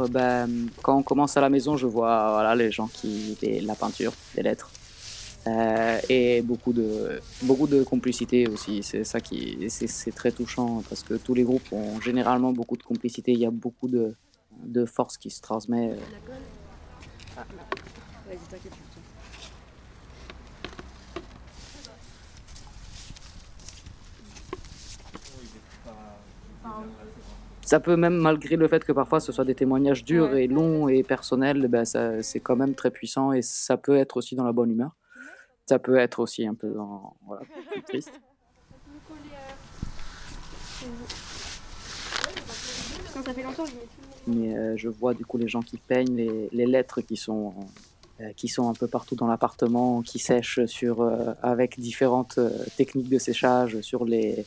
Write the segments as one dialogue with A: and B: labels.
A: euh, ben, quand on commence à la maison, je vois les gens qui. des- la peinture, des lettres. Euh, et beaucoup de, complicité aussi. C'est ça qui. C'est très touchant parce que tous les groupes ont généralement beaucoup de complicité. Il y a beaucoup de, de force qui se transmet.
B: Ah, non. Vas-y, t'inquiète, je retourne.
A: Ça peut même, malgré le fait que parfois ce soit des témoignages durs et longs et personnels, ben ça- c'est quand même très puissant et ça peut être aussi dans la bonne humeur. Ça peut être aussi un peu dans, voilà, plus triste. Mais euh, je vois du coup les gens qui peignent les, les lettres qui sont, euh, qui sont un peu partout dans l'appartement, qui sèchent sur, euh, avec différentes techniques de séchage sur les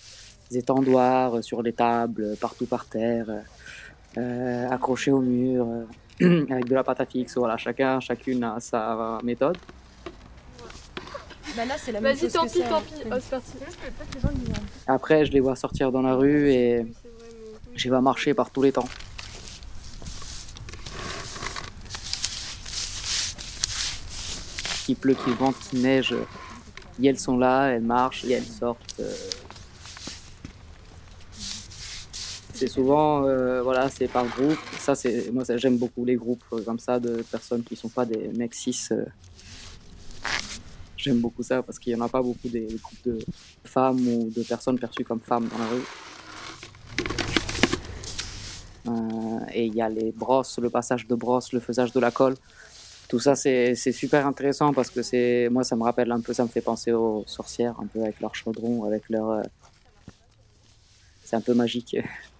A: étendoirs, sur les tables, partout par terre, euh, accrochés au mur, euh, avec de la pâte à fixe. Voilà, chacun, chacune a sa méthode.
C: Bah là, c'est la même
B: Vas-y, tant pis,
C: ça.
B: tant pis. Oh, c'est parti.
A: Après, je les vois sortir dans la rue et je vais marcher par tous les temps. Qu'il pleut, qu'il vente, qu'il neige, et elles sont là, elles marchent et elles sortent. euh. C'est souvent, euh, voilà, c'est par groupe. Ça, c'est moi, j'aime beaucoup les groupes euh, comme ça de personnes qui sont pas des mecs cis. euh. J'aime beaucoup ça parce qu'il y en a pas beaucoup des de femmes ou de personnes perçues comme femmes dans la rue. Et il y a les brosses, le passage de brosse, le faisage de la colle. Tout ça, c'est super intéressant parce que c'est moi, ça me rappelle un peu, ça me fait penser aux sorcières, un peu avec leur chaudron, avec leur. C'est un peu magique.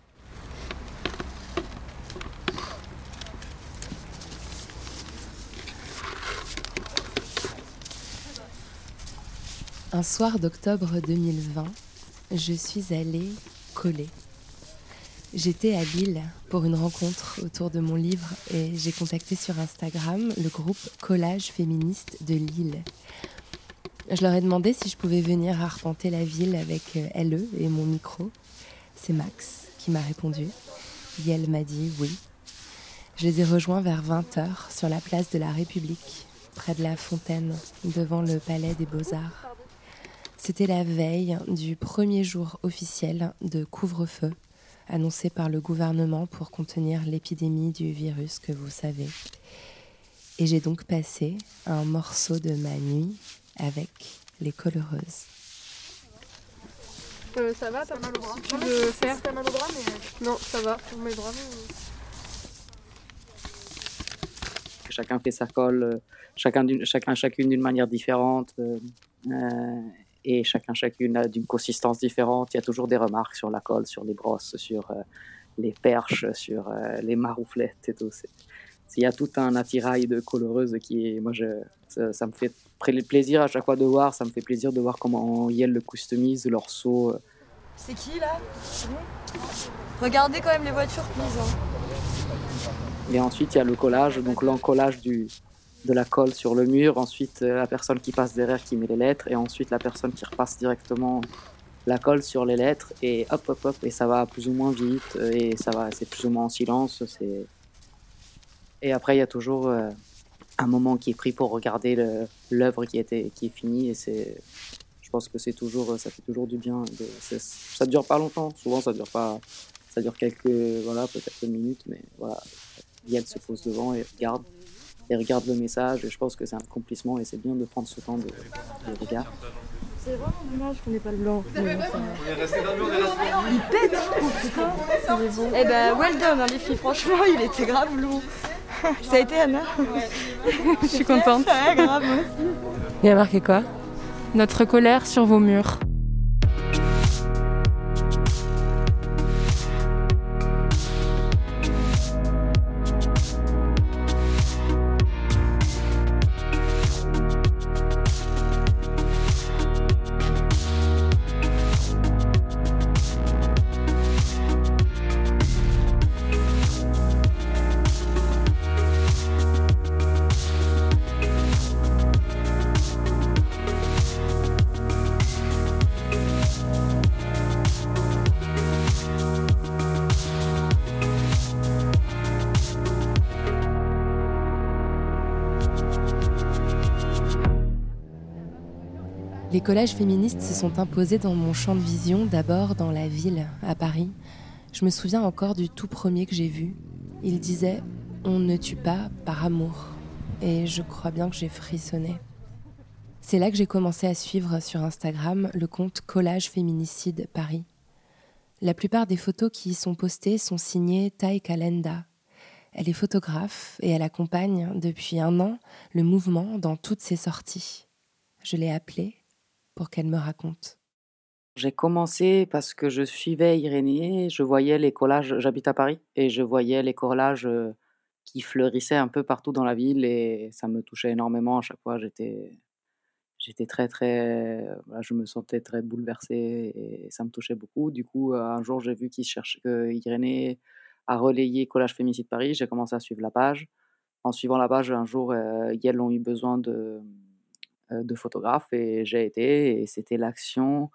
D: Un soir d'octobre 2020, je suis allée coller. J'étais à Lille pour une rencontre autour de mon livre et j'ai contacté sur Instagram le groupe Collage féministe de Lille. Je leur ai demandé si je pouvais venir arpenter la ville avec euh, LE et mon micro. C'est Max qui m'a répondu. Et elle m'a dit oui. Je les ai rejoints vers 20h sur la place de la République, près de la fontaine, devant le palais des beaux-arts. C'était la veille du premier jour officiel de couvre-feu annoncé par le gouvernement pour contenir l'épidémie du virus que vous savez. Et j'ai donc passé un morceau de ma nuit avec les coloreuses.
B: Euh, ça va, t'as mal au bras. Si tu veux faire. T'as mal au bras, mais. Non, ça va. Pour mes bras, mais-
A: chacun fait sa colle, euh, chacun, chacune d'une manière différente, euh, euh, et chacun chacune a d'une consistance différente. Il y a toujours des remarques sur la colle, sur les brosses, sur euh, les perches, sur euh, les marouflettes et tout. Il y a tout un attirail de coloreuses qui est, moi, je, ça, ça me fait plaisir à chaque fois de voir. Ça me fait plaisir de voir comment Yel le customise, leur saut. euh,
C: C'est qui là? Regardez quand même les voitures prises. hein.
A: Et ensuite, il y a le collage, donc l'encollage du, de la colle sur le mur. Ensuite, euh, la personne qui passe derrière qui met les lettres. Et ensuite, la personne qui repasse directement la colle sur les lettres. Et hop, hop, hop. Et ça va plus ou moins vite. Et ça va, c'est plus ou moins en silence. C'est... Et après, il y a toujours euh, un moment qui est pris pour regarder l'œuvre qui, était, qui est finie. Et c'est, je pense que c'est toujours, ça fait toujours du bien. De, ça dure pas longtemps. Souvent, ça dure pas. Ça dure quelques, voilà, peut-être une minute, mais voilà. Yann se pose devant et regarde et regarde le message. Et je pense que c'est un accomplissement et c'est bien de prendre ce temps de, de regard.
B: C'est vraiment dommage qu'on n'ait pas le blanc. On est resté dans le blanc, on est resté Il pète, putain. Eh ben, well done, hein, les filles. Franchement, il était grave lourd. Ça a été Anna
E: Je suis contente.
B: Ouais, grave, moi aussi.
D: Il a marqué quoi?
E: Notre colère sur vos murs.
D: Les collages féministes se sont imposés dans mon champ de vision, d'abord dans la ville, à Paris. Je me souviens encore du tout premier que j'ai vu. Il disait On ne tue pas par amour. Et je crois bien que j'ai frissonné. C'est là que j'ai commencé à suivre sur Instagram le compte Collage Féminicide Paris. La plupart des photos qui y sont postées sont signées Tai Kalenda. Elle est photographe et elle accompagne depuis un an le mouvement dans toutes ses sorties. Je l'ai appelée pour qu'elle me raconte
A: J'ai commencé parce que je suivais Irénée, je voyais les collages, j'habite à Paris, et je voyais les collages qui fleurissaient un peu partout dans la ville et ça me touchait énormément à chaque fois. J'étais, j'étais très, très, je me sentais très bouleversée et ça me touchait beaucoup. Du coup, un jour, j'ai vu qu'il cherchait, que Irénée a relayé Collage Féminicide Paris. J'ai commencé à suivre la page. En suivant la page, un jour, euh, Yel ont eu besoin de, euh, de photographe et j'ai été et c'était l'action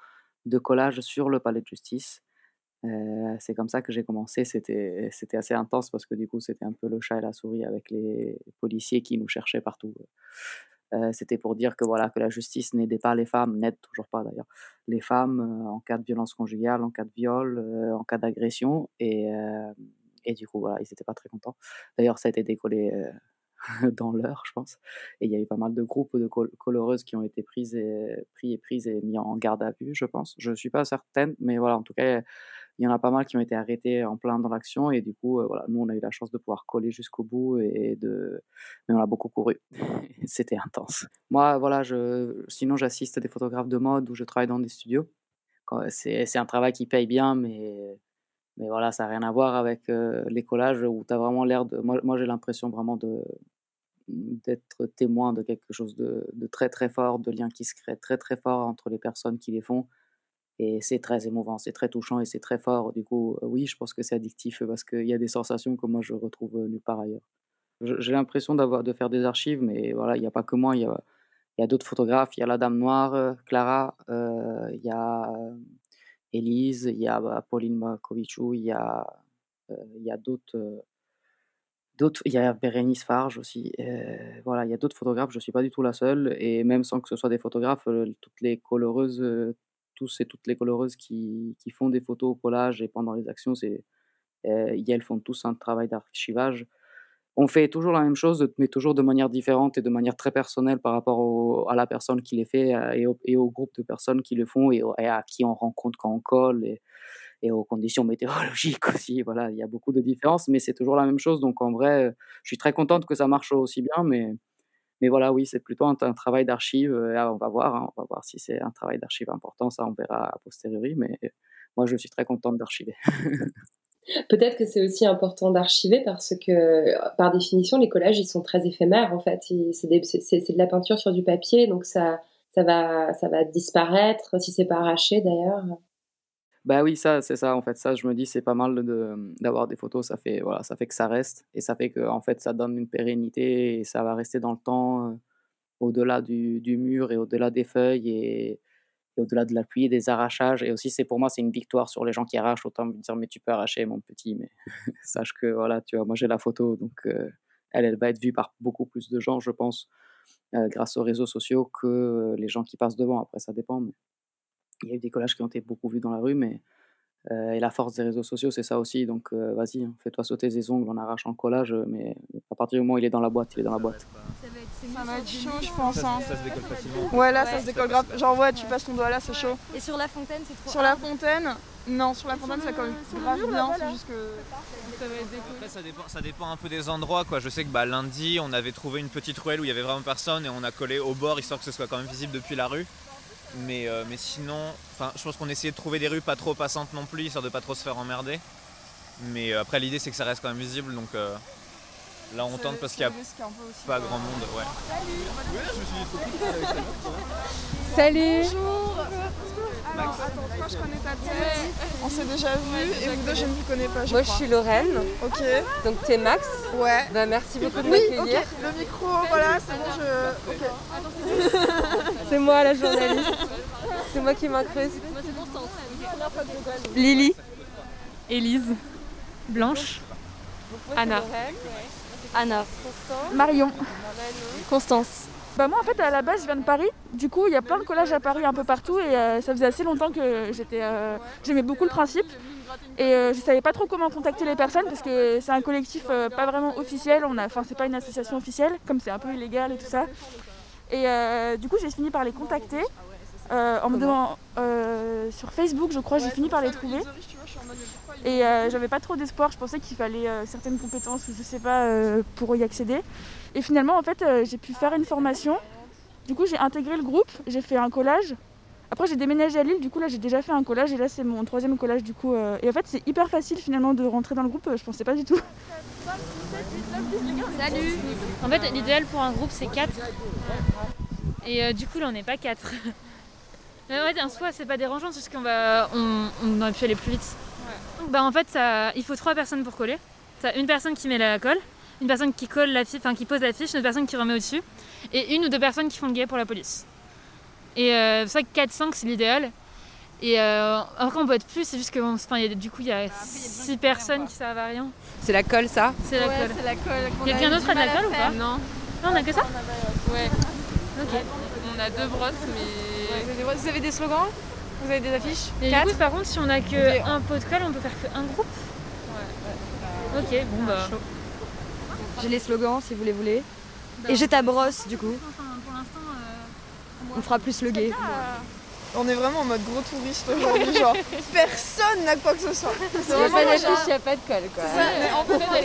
A: de collage sur le palais de justice. Euh, c'est comme ça que j'ai commencé. C'était, c'était assez intense parce que du coup, c'était un peu le chat et la souris avec les policiers qui nous cherchaient partout. Euh, c'était pour dire que voilà que la justice n'aidait pas les femmes, n'aide toujours pas d'ailleurs, les femmes en cas de violence conjugale, en cas de viol, en cas d'agression. Et, et du coup, voilà, ils n'étaient pas très contents. D'ailleurs, ça a été décollé dans l'heure, je pense. Et il y a eu pas mal de groupes de coloreuses qui ont été prises et, pris et prises et mis en garde à vue, je pense. Je ne suis pas certaine, mais voilà, en tout cas, il y en a pas mal qui ont été arrêtés en plein dans l'action. Et du coup, euh, voilà, nous, on a eu la chance de pouvoir coller jusqu'au bout et de. Mais on a beaucoup couru. C'était intense. Moi, voilà, je... sinon, j'assiste à des photographes de mode où je travaille dans des studios. C'est un travail qui paye bien, mais mais voilà, ça n'a rien à voir avec les collages où tu as vraiment l'air de. Moi, moi j'ai l'impression vraiment de d'être témoin de quelque chose de, très très fort, de liens qui se créent très très fort entre les personnes qui les font. Et c'est très émouvant, c'est très touchant et c'est très fort. Du coup, oui, je pense que c'est addictif parce qu'il y a des sensations que moi je retrouve nulle part ailleurs. J'ai l'impression d'avoir de faire des archives, mais voilà, il n'y a pas que moi, il y a, d'autres photographes. Il y a la Dame Noire, Clara, il y a Élise, il y a bah, Pauline Makovicou, il y a, euh, y a d'autres. Euh, il y a Bérénice Farge aussi. Euh, voilà, il y a d'autres photographes. Je ne suis pas du tout la seule. Et même sans que ce soit des photographes, toutes les coloreuses, tous et toutes les coloreuses qui, qui, font des photos au collage et pendant les actions, c'est, elles font tous un travail d'archivage on fait toujours la même chose, mais toujours de manière différente et de manière très personnelle par rapport à la personne qui les fait euh, et au, groupe de personnes qui le font et, à qui on rencontre quand on colle aux conditions météorologiques aussi. Voilà, il y a beaucoup de différences, mais c'est toujours la même chose. Donc en vrai, je suis très contente que ça marche aussi bien, mais, mais voilà, oui, c'est plutôt un, travail d'archive. On va voir, hein, on va voir si c'est un travail d'archive important, ça on verra a posteriori, mais moi je suis très contente d'archiver.
D: Peut-être que c'est aussi important d'archiver parce que, par définition, les collages, ils sont très éphémères, en fait. C'est de la peinture sur du papier, donc ça, ça, va, ça va disparaître, si c'est pas arraché d'ailleurs.
A: Bah oui, ça, c'est ça, en fait. Ça, je me dis, c'est pas mal d'avoir des photos. Ça fait, voilà, ça fait que ça reste. Et ça fait que, en fait, ça donne une pérennité et ça va rester dans le temps, euh, au-delà du, du, mur et au-delà des feuilles et, au-delà de la pluie et des arrachages. Et aussi, c'est pour moi, c'est une victoire sur les gens qui arrachent. Autant me dire, mais tu peux arracher, mon petit. Mais sache que, voilà, tu vois, moi, j'ai la photo. Donc, euh, elle, elle va être vue par beaucoup plus de gens, je pense, euh, grâce aux réseaux sociaux que les gens qui passent devant. Après, ça dépend. Il y a eu des collages qui ont été beaucoup vus dans la rue, mais euh, et la force des réseaux sociaux, c'est ça aussi. Donc euh, vas-y, hein, fais-toi sauter des ongles en arrachant le collage, mais à partir du moment où il est dans la boîte, il est dans la boîte.
B: Ça va être chaud, je pense.
C: Ça,
B: hein.
C: ça se décolle facilement.
B: Ouais, là, ça se décolle grave. Genre, ouais, tu passes ton doigt là, c'est chaud.
F: Et sur la fontaine, c'est trop.
B: Sur la fontaine, non, sur la fontaine, ça colle grave bien. C'est juste que.
F: Ça va être.
C: Après, ça dépend, ça dépend un peu des endroits. Quoi. Je sais que bah, lundi, on avait trouvé une petite ruelle où il y avait vraiment personne et on a collé au bord histoire que ce soit quand même visible depuis la rue. Mais, euh, mais sinon, je pense qu'on essayait de trouver des rues pas trop passantes non plus, histoire de pas trop se faire emmerder. Mais euh, après, l'idée c'est que ça reste quand même visible, donc euh, là on tente parce qu'il n'y a pas grand monde. Ouais.
E: Salut
B: Bonjour Alors, attends, toi je connais ta tête, on s'est déjà vu, et vous deux je ne vous connais pas. Je
G: Moi
B: crois.
G: je suis Lorraine.
B: Ok.
G: Donc t'es Max.
B: Ouais.
G: Bah merci beaucoup de
B: Oui,
G: m'accueillir.
B: ok, le micro, voilà, c'est bon, je. Ok.
G: C'est moi la journaliste. C'est moi qui m'incruste.
F: Moi, c'est Constance.
E: Lily. Élise. Blanche. Anna.
F: Anna.
E: Marion.
H: Constance.
I: Bah moi en fait à la base je viens de Paris, du coup il y a plein de collages à Paris un peu partout et euh, ça faisait assez longtemps que j'étais, euh, j'aimais beaucoup le principe. Et euh, je savais pas trop comment contacter les personnes parce que c'est un collectif euh, pas vraiment officiel, on a, enfin c'est pas une association officielle comme c'est un peu illégal et tout ça. Et du coup j'ai fini par les contacter en me demandant sur Facebook je crois j'ai fini par les trouver. Et j'avais pas trop d'espoir, je pensais qu'il fallait certaines compétences ou je sais pas pour y accéder. Et finalement en fait euh, j'ai pu faire une formation. Du coup j'ai intégré le groupe, j'ai fait un collage. Après j'ai déménagé à Lille, du coup là j'ai déjà fait un collage et là c'est mon troisième collage du coup. euh, Et en fait c'est hyper facile finalement de rentrer dans le groupe, je pensais pas du tout.
H: Salut En fait, l'idéal pour un groupe, c'est 4. Et euh, du coup, là, on n'est pas 4. Mais ouais, en soi, c'est pas dérangeant, c'est juste qu'on va, on, on aurait pu aller plus vite. Bah, en fait, ça, il faut trois personnes pour coller. T'as une personne qui met la colle, une personne qui colle la fiche, enfin qui pose la fiche, une autre personne qui remet au-dessus, et une ou deux personnes qui font le guet pour la police. Et euh, c'est vrai que 4-5, c'est l'idéal. Et euh, encore, on peut être plus, c'est juste que bon, enfin, il y a- du coup, il y a 6 personnes qui servent à rien.
G: C'est la colle ça?
H: C'est la
F: Ouais,
H: colle.
F: la colle
H: Quelqu'un
F: a
H: d'autre a de la colle ou pas Non. Non, on a que ça?
E: Ouais.
H: Ok.
E: On a deux brosses, mais.
F: Vous avez des slogans? Vous avez des affiches?
H: Et
F: Quatre
H: du coup, par contre, si on a que un pot de colle, on peut faire que un groupe? Ok, bon bah.
F: J'ai les slogans si vous les voulez. Et j'ai ta brosse du coup.
H: pour l'instant,
F: On fera plus le gay.
B: On est vraiment en mode gros touriste aujourd'hui, genre personne n'a quoi que ce soit.
G: Il n'y a pas d'affiche, il n'y a pas de colle quoi.
B: Ça, en fait,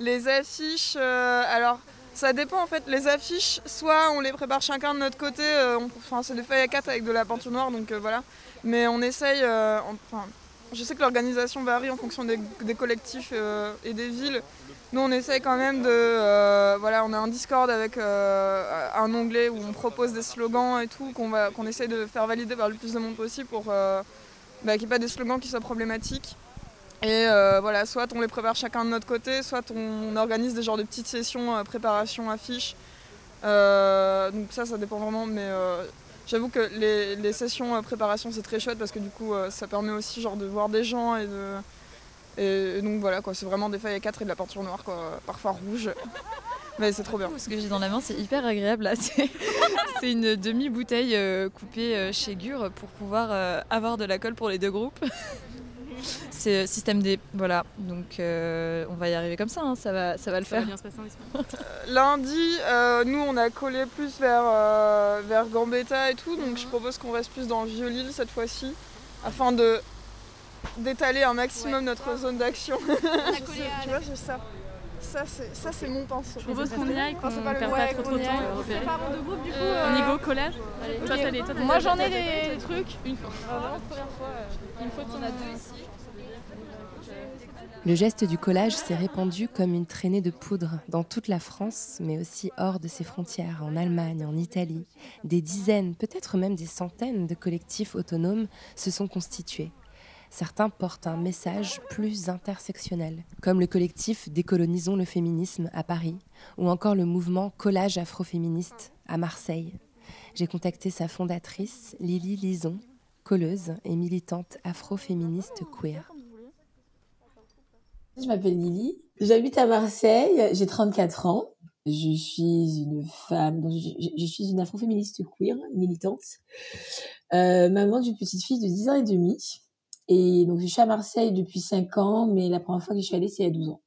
H: les
B: les affiches, euh, alors ça dépend en fait. Les affiches, soit on les prépare chacun de notre côté, euh, on- enfin c'est des feuilles à 4 avec de la peinture noire, donc euh, voilà. Mais on essaye, euh, enfin, je sais que l'organisation varie en fonction des, des collectifs euh, et des villes. Nous on essaye quand même de, euh, voilà, on a un Discord avec euh, un onglet où on propose des slogans et tout, qu'on essaye de faire valider par le plus de monde possible pour euh, bah, qu'il n'y ait pas des slogans qui soient problématiques. Et voilà, soit on les prépare chacun de notre côté, soit on, organise des genres de petites sessions préparation affiches. Euh, donc ça, ça dépend vraiment, mais j'avoue que les, les sessions préparation c'est très chouette parce que du coup ça permet aussi genre de voir des gens et de et, et donc voilà quoi, c'est vraiment des feuilles à 4 et de la peinture noire quoi, parfois rouge. Mais c'est trop bien.
J: Ce que j'ai dans la main, c'est hyper agréable là. C'est c'est une demi-bouteille euh, coupée euh, chez Gur pour pouvoir euh, avoir de la colle pour les deux groupes. C'est système D, voilà. Donc euh, on va y arriver comme ça, hein, ça, va, ça va le
E: Ça va
J: faire.
E: bien se passer.
B: Lundi, euh, nous on a collé plus vers, euh, vers Gambetta et tout, donc je propose qu'on reste plus dans Violil cette fois-ci, afin de d'étaler un maximum notre zone d'action. tu vois, j'ai ça. Ça c'est, ça, c'est mon pinceau.
E: Je propose qu'on y aille, qu'on
B: Enfin, c'est pas le
E: perd
B: ouais,
E: pas trop
B: qu'on
E: de
B: y
E: temps
F: du coup.
E: Euh,
F: Allez,
E: Toi,
F: ok.
E: t'as les- toi, t'as
F: Moi j'en ai des trucs.
E: Une fois.
F: Vraiment première fois.
E: Une fois,
F: On en a deux ici.
D: Le geste du collage s'est répandu comme une traînée de poudre dans toute la France, mais aussi hors de ses frontières, en Allemagne, en Italie. Des dizaines, peut-être même des centaines de collectifs autonomes se sont constitués. Certains portent un message plus intersectionnel, comme le collectif Décolonisons le féminisme à Paris, ou encore le mouvement Collage afroféministe à Marseille. J'ai contacté sa fondatrice, Lily Lison, colleuse et militante afroféministe queer.
K: Je m'appelle Lily, j'habite à Marseille, j'ai 34 ans. Je suis une femme, je, suis une afroféministe queer, militante, euh, maman d'une petite fille de 10 ans et demi. Et donc je suis à Marseille depuis 5 ans, mais la première fois que je suis allée, c'est il y a 12 ans.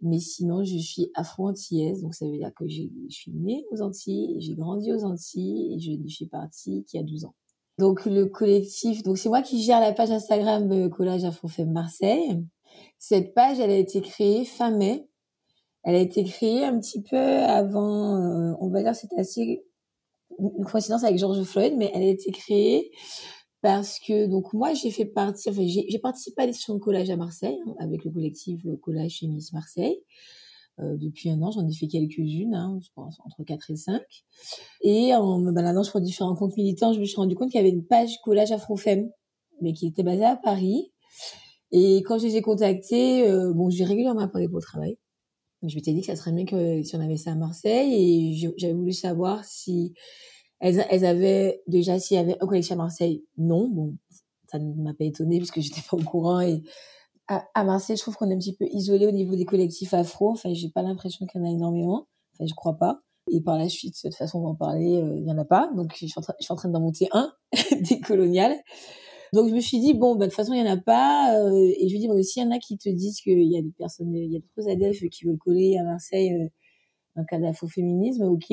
K: Mais sinon, je suis afro-antillaise, donc ça veut dire que je suis née aux Antilles, j'ai grandi aux Antilles et je, suis partie qui a 12 ans. Donc le collectif, donc c'est moi qui gère la page Instagram euh, Collage Afrofem Marseille. Cette page, elle a été créée fin mai. Elle a été créée un petit peu avant, euh, on va dire, c'est assez une coïncidence avec George Floyd, mais elle a été créée parce que donc moi j'ai fait partie, enfin j'ai participé à l'édition de collage à Marseille hein, avec le collectif Collage chez Miss Marseille. Euh, depuis un an, j'en ai fait quelques-unes, hein, je pense entre 4 et 5. Et en me baladant sur différents comptes militants, je me suis rendu compte qu'il y avait une page collage Afrofem, mais qui était basée à Paris. Et quand je les ai contactés, euh, bon, j'ai régulièrement parlé pour le travail. Je m'étais dit que ça serait mieux que si on avait ça à Marseille et j'avais voulu savoir si elles, elles avaient déjà s'il y avait un collection à Marseille. Non, bon, ça ne m'a pas étonné parce que j'étais pas au courant et à, Marseille, je trouve qu'on est un petit peu isolé au niveau des collectifs afro. Enfin, j'ai pas l'impression qu'il y en a énormément. Enfin, je crois pas. Et par la suite, de toute façon, on va en parler, euh, il y en a pas. Donc, je suis en train, je suis en train d'en monter un, des coloniales. Donc, je me suis dit, bon, bah, de toute façon, il y en a pas. Euh, et je me dis, bon, s'il y en a qui te disent qu'il y a des personnes, il y a d'autres adeptes qui veulent coller à Marseille, euh, un cas d'afro-féminisme, ok.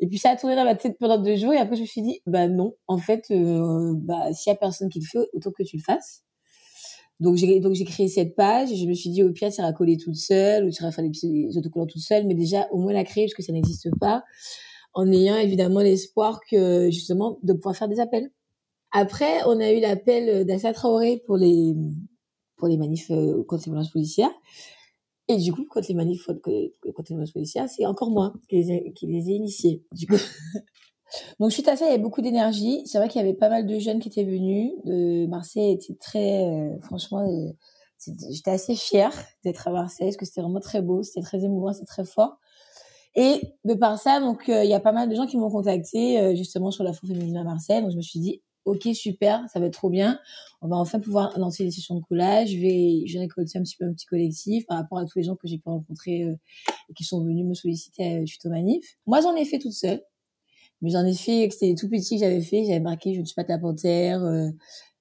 K: Et puis ça a tourné dans ma tête pendant deux jours et après je me suis dit bah non. En fait euh, bah s'il y a personne qui le fait autant que tu le fasses. Donc j'ai donc j'ai créé cette page et je me suis dit au pire tu iras coller toute seule ou tu iras faire des, autocollants toute seule. Mais déjà au moins la créer parce que ça n'existe pas en ayant évidemment l'espoir que justement de pouvoir faire des appels. Après on a eu l'appel d'Assa Traoré pour les pour les manifs euh, contre les violences policières et du coup quand les manifs contre les violences policières c'est encore moi qui les ai, qui les ai initiés du coup Donc suite à ça, il y avait beaucoup d'énergie. C'est vrai qu'il y avait pas mal de jeunes qui étaient venus. De Marseille était très, euh, franchement, euh, j'étais assez fière d'être à Marseille parce que c'était vraiment très beau, c'était très émouvant, c'était très fort. Et de par ça, donc euh, il y a pas mal de gens qui m'ont contacté justement sur la féminine à Marseille. Donc je me suis dit, ok super, ça va être trop bien. On va enfin pouvoir lancer des sessions de collage. Je vais, je vais récolter un petit peu un petit collectif par rapport à tous les gens que j'ai pu rencontrer et qui sont venus me solliciter suite au manif. Moi j'en ai fait toute seule. Mais j'en ai fait, c'était tout petit que j'avais fait. J'avais marqué je ne suis pas ta panthère, euh,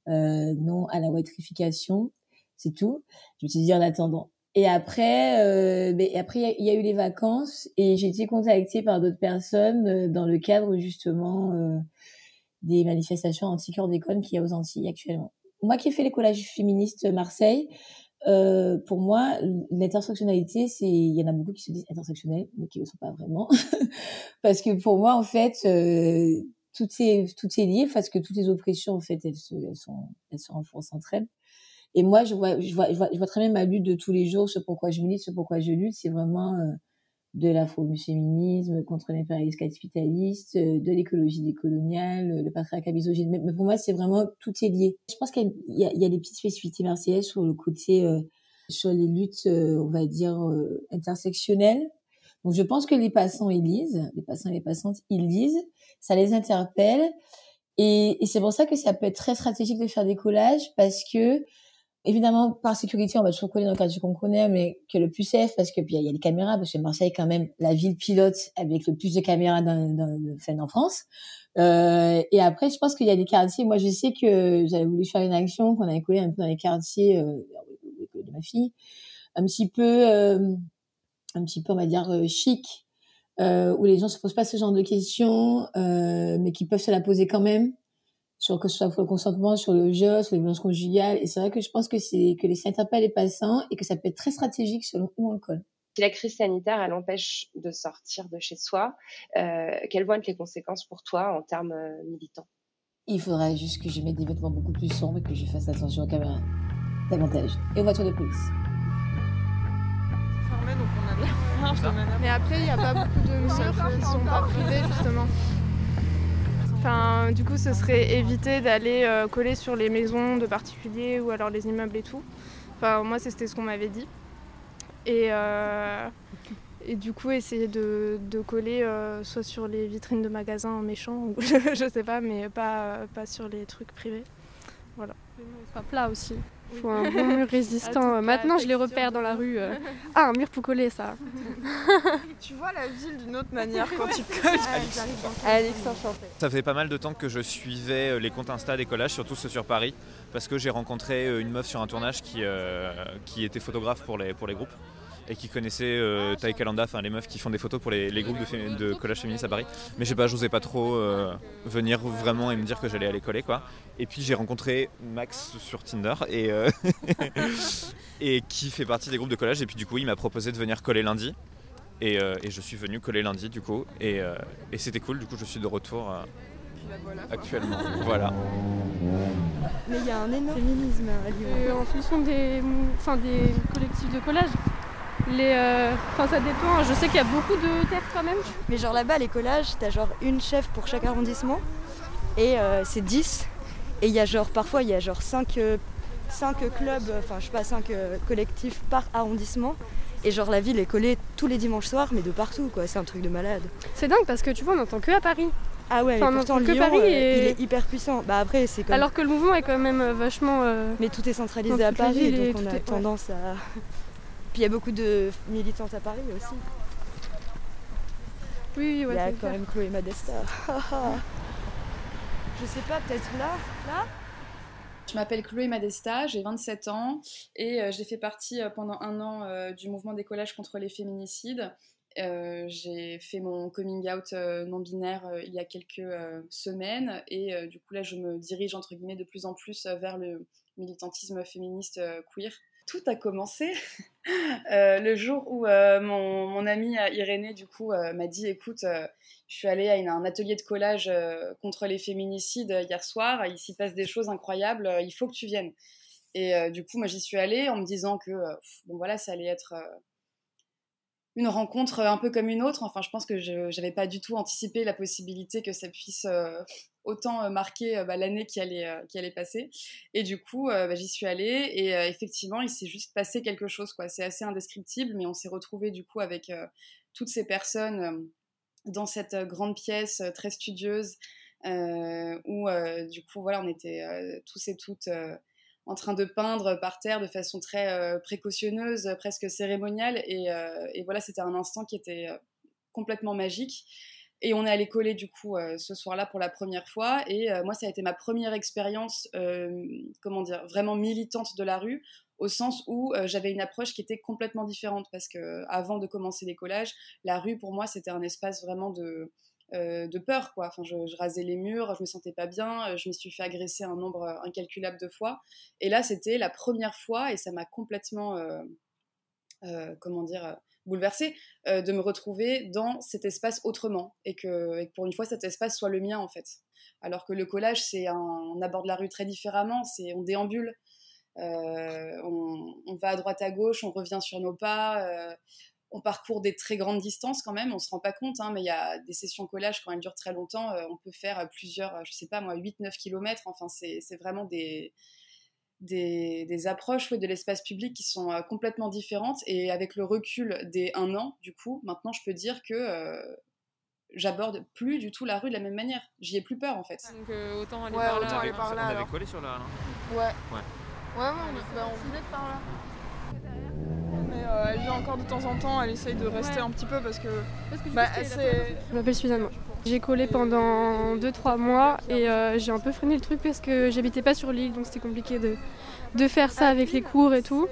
K: euh, non à la whiterification, c'est tout. Je me suis dit en attendant. Et après, euh, ben, après il y, a eu les vacances et j'ai été contactée par d'autres personnes euh, dans le cadre justement euh, des manifestations anti-chlordécone qu'il y a aux Antilles actuellement. Moi qui ai fait les collages féministes Marseille, euh, pour moi, l'intersectionnalité, c'est, il y en a beaucoup qui se disent intersectionnels, mais qui ne le sont pas vraiment, parce que pour moi, en fait, euh, tout est tout est lié, parce que toutes les oppressions, en fait, elles se, elles sont, elles se renforcent entre elles. Et moi, je vois, je vois, je vois, je vois très bien ma lutte de tous les jours, ce pourquoi je milite, ce pourquoi je lutte, c'est vraiment euh, de l'afro-féminisme, contre l'impérialisme capitaliste, euh, de l'écologie décoloniale, euh, le patriarcat misogyne. Mais pour moi, c'est vraiment tout est lié. Je pense qu'il y, a des petites spécificités marseillaises sur le côté, euh, sur les luttes, on va dire, intersectionnelles. Donc je pense que les passants, ils lisent, les passants et les passantes, ils lisent, ça les interpelle. Et, et c'est pour ça que ça peut être très stratégique de faire des collages parce que évidemment, par sécurité, on va toujours coller dans le quartier qu'on connaît, mais que le plus safe, parce que puis il y, a les caméras, parce que Marseille est quand même la ville pilote avec le plus de caméras dans, dans, en France. Euh, et après, je pense qu'il y a des quartiers. Moi, je sais que j'avais voulu faire une action qu'on avait collé un peu dans les quartiers euh, de ma fille, un petit peu, euh, un petit peu, on va dire euh, chic, euh, où les gens se posent pas ce genre de questions, mais qui peuvent se la poser quand même sur que ce soit le consentement, sur le jeu, sur les violences conjugales. Et c'est vrai que je pense que c'est que les pas les passants et que ça peut être très stratégique selon où on le colle.
L: Si la crise sanitaire, elle empêche de sortir de chez soi, euh, quelles vont être les conséquences pour toi en termes euh, militants?
K: Il faudrait juste que je mette des vêtements beaucoup plus sombres et que je fasse attention aux caméras. Davantage. Et aux voitures de police.
B: Fermé, donc on a Mais après, il n'y a pas beaucoup de murs qui sont pas privés, justement
M: Du coup, ce serait éviter d'aller euh, coller sur les maisons de particuliers ou alors les immeubles et tout. Enfin, moi, c'était ce qu'on m'avait dit. Et, euh, du coup, essayer de, coller euh, soit sur les vitrines de magasins en méchant, ou je, je sais pas, mais pas, pas sur les trucs privés. Voilà.
N: Soit plat aussi. Il faut un bon mur résistant. Maintenant, je les repère dans la rue. euh, Ah, un mur pour coller, ça.
B: Tu vois la ville d'une autre manière quand tu colles.
G: Alix enchanté.
C: Ça faisait pas mal de temps que je suivais euh, les comptes Insta des collages, surtout ceux sur Paris, parce que j'ai rencontré euh, une meuf sur un tournage qui, euh, qui était photographe pour les, pour les groupes et qui connaissait euh, enfin les meufs qui font des photos pour les, les groupes de, fé- de collage féministe à Paris. Mais je sais pas, j'osais pas trop euh, venir vraiment et me dire que j'allais aller coller quoi. Et puis j'ai rencontré Max sur Tinder et, euh, et qui fait partie des groupes de collage et puis du coup il m'a proposé de venir coller lundi. Et, euh, et je suis venu coller lundi du coup et, euh, et c'était cool, du coup je suis de retour euh, actuellement. Voilà.
N: Mais il y a un énorme féminisme à Lyon. en fonction des, enfin, des collectifs de collage, les, euh, enfin, ça dépend. Je sais qu'il y a beaucoup de terres quand même.
F: Mais genre là-bas, les collages, t'as genre une chef pour chaque arrondissement. Et euh, c'est 10. Et il y a genre, parfois, il y a genre 5, clubs, euh, enfin je sais pas, 5 collectifs par arrondissement. Et genre la ville est collée tous les dimanches soirs, mais de partout, quoi. C'est un truc de malade.
N: C'est dingue parce que tu vois, on n'entend que à Paris.
F: Ah ouais,
N: Enfin,
F: mais
N: on
F: pourtant
N: n'entend que
F: Lyon,
N: Paris
F: euh, il est hyper puissant. Bah après, c'est comme...
N: Alors que le mouvement est quand même euh, vachement. euh,
F: Mais tout est centralisé à Paris, donc on a tendance à... Puis il y a beaucoup de militantes à Paris aussi.
N: Oui, oui, ouais.
F: il y a
N: c'est
F: quand
N: clair.
F: même Chloé Madesta. Je sais pas, peut-être là Là
O: Je m'appelle Chloé Madesta, j'ai 27 ans et euh, j'ai fait partie euh, pendant un an euh, du mouvement des collages contre les féminicides. Euh, j'ai fait mon coming out euh, non binaire euh, il y a quelques euh, semaines et euh, du coup là je me dirige entre guillemets de plus en plus euh, vers le militantisme féministe euh, queer. Tout a commencé euh, le jour où euh, mon, mon amie euh, Irénée du coup m'a dit écoute je suis allée à un atelier de collage contre les féminicides hier soir, il s'y passe des choses incroyables, il faut que tu viennes. Et du coup, moi j'y suis allée en me disant que bon voilà, ça allait être une rencontre un peu comme une autre. Enfin, je pense que je n'avais pas du tout anticipé la possibilité que ça puisse autant euh, marquer euh, bah, l'année qui allait, euh, qui allait passer. Et du coup, bah, j'y suis allée et effectivement, il s'est juste passé quelque chose. C'est assez indescriptible, mais on s'est retrouvés du coup avec toutes ces personnes dans cette grande pièce très studieuse où du coup, voilà, on était tous et toutes. en train de peindre par terre de façon très précautionneuse, presque cérémoniale. Et, voilà, c'était un instant qui était complètement magique. Et on est allé coller du coup euh, ce soir-là pour la première fois. Et euh, moi, ça a été ma première expérience, euh, comment dire, vraiment militante de la rue, au sens où j'avais une approche qui était complètement différente. Parce que avant de commencer les collages, la rue pour moi, c'était un espace vraiment de, de peur quoi. Enfin, je, je rasais les murs, je me sentais pas bien, je me suis fait agresser un nombre incalculable de fois. Et là, c'était la première fois et ça m'a complètement, comment dire, bouleversée euh, de me retrouver dans cet espace autrement et que, pour une fois cet espace soit le mien en fait. Alors que le collage, c'est on aborde la rue très différemment, c'est on déambule. Euh, on, va à droite à gauche, on revient sur nos pas, euh, on parcourt des très grandes distances quand même, on se rend pas compte, hein, mais il y a des sessions collage quand elles durent très longtemps, euh, on peut faire plusieurs, je sais pas moi, 8-9 km, enfin c'est vraiment des, des, des approches ouais, de l'espace public qui sont euh, complètement différentes et avec le recul des un an, du coup, maintenant je peux dire que euh, j'aborde plus du tout la rue de la même manière, j'y ai plus peur en fait.
E: Donc euh, autant aller
B: Ouais,
E: par
B: autant
E: là.
B: aller par là,
C: On avait
B: alors.
C: collé sur le Alain
B: Ouais.
C: Ouais.
B: Ouais, ouais, on, bah, on venait de par là. Mais euh, elle vient encore de temps en temps, elle essaye de rester un petit peu parce que. bah, c'est.
N: Je m'appelle Suzanne. J'ai collé pendant 2-3 mois et euh, j'ai un peu freiné le truc parce que j'habitais pas sur l'île donc c'était compliqué de, de faire ça avec les cours et tout.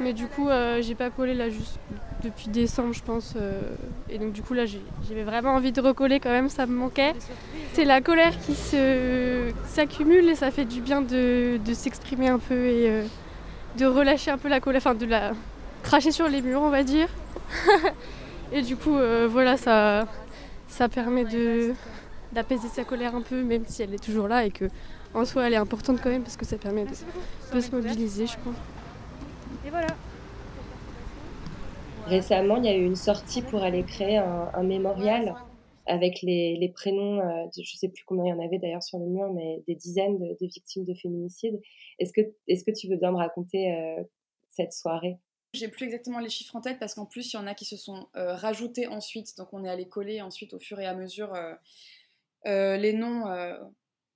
N: Mais du coup, euh, j'ai pas collé là juste depuis décembre, je pense. euh, et donc, du coup, là, j'avais vraiment envie de recoller quand même, ça me manquait. C'est la colère qui s'accumule et ça fait du bien de, de s'exprimer un peu et de relâcher un peu la colère, enfin de la cracher sur les murs, on va dire. et du coup, voilà, ça, ça permet de d'apaiser sa colère un peu, même si elle est toujours là et que en soi elle est importante quand même parce que ça permet de, de se mobiliser, je pense.
H: Et voilà.
P: Récemment, il y a eu une sortie pour aller créer un, un mémorial
L: avec les, les prénoms, euh, de, je sais plus combien il y en avait d'ailleurs sur le mur, mais des dizaines de, de victimes de féminicide. Est-ce que, est-ce que tu veux bien me raconter euh, cette soirée?
O: J'ai plus exactement les chiffres en tête parce qu'en plus, il y en a qui se sont euh, rajoutés ensuite. Donc, on est allé coller ensuite au fur et à mesure euh, euh, les noms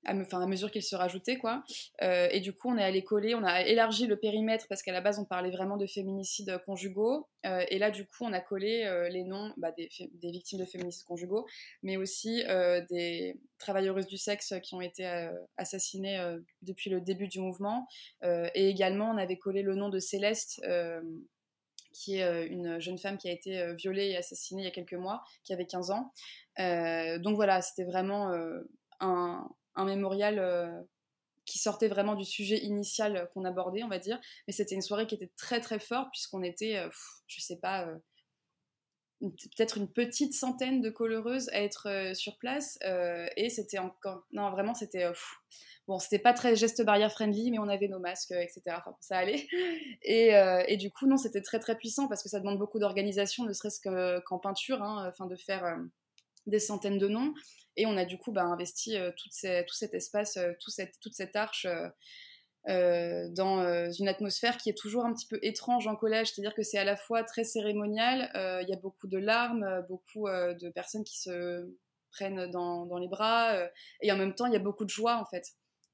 O: à, à mesure qu'ils se rajoutaient, quoi. Euh, et du coup, on est allé coller, on a élargi le périmètre parce qu'à la base, on parlait vraiment de féminicides conjugaux. Euh, et là, du coup, on a collé euh, les noms bah, des, victimes de féminicides conjugaux, mais aussi des travailleuses du sexe qui ont été assassinées depuis le début du mouvement. et également, on avait collé le nom de Céleste qui est une jeune femme qui a été violée et assassinée il y a quelques mois, qui avait 15 ans. Donc voilà, c'était vraiment un, un mémorial euh, qui sortait vraiment du sujet initial qu'on abordait, on va dire. Mais c'était une soirée qui était très très forte puisqu'on était, euh, je sais pas, euh, peut-être une petite centaine de coloreuses à être sur place. et c'était encore, non vraiment c'était, bon c'était pas très geste barrière friendly, mais on avait nos masques, etc. Enfin ça allait. Et, et du coup non c'était très très puissant parce que ça demande beaucoup d'organisation, ne serait-ce qu'en peinture, hein, de faire des centaines de noms. Et on a du coup bah, investi euh, tout, cet espace, euh, toute cette arche euh, dans une atmosphère qui est toujours un petit peu étrange en collège, c'est-à-dire que c'est à la fois très cérémonial, il y a beaucoup de larmes, beaucoup de personnes qui se prennent dans, les bras, et en même temps il y a beaucoup de joie en fait.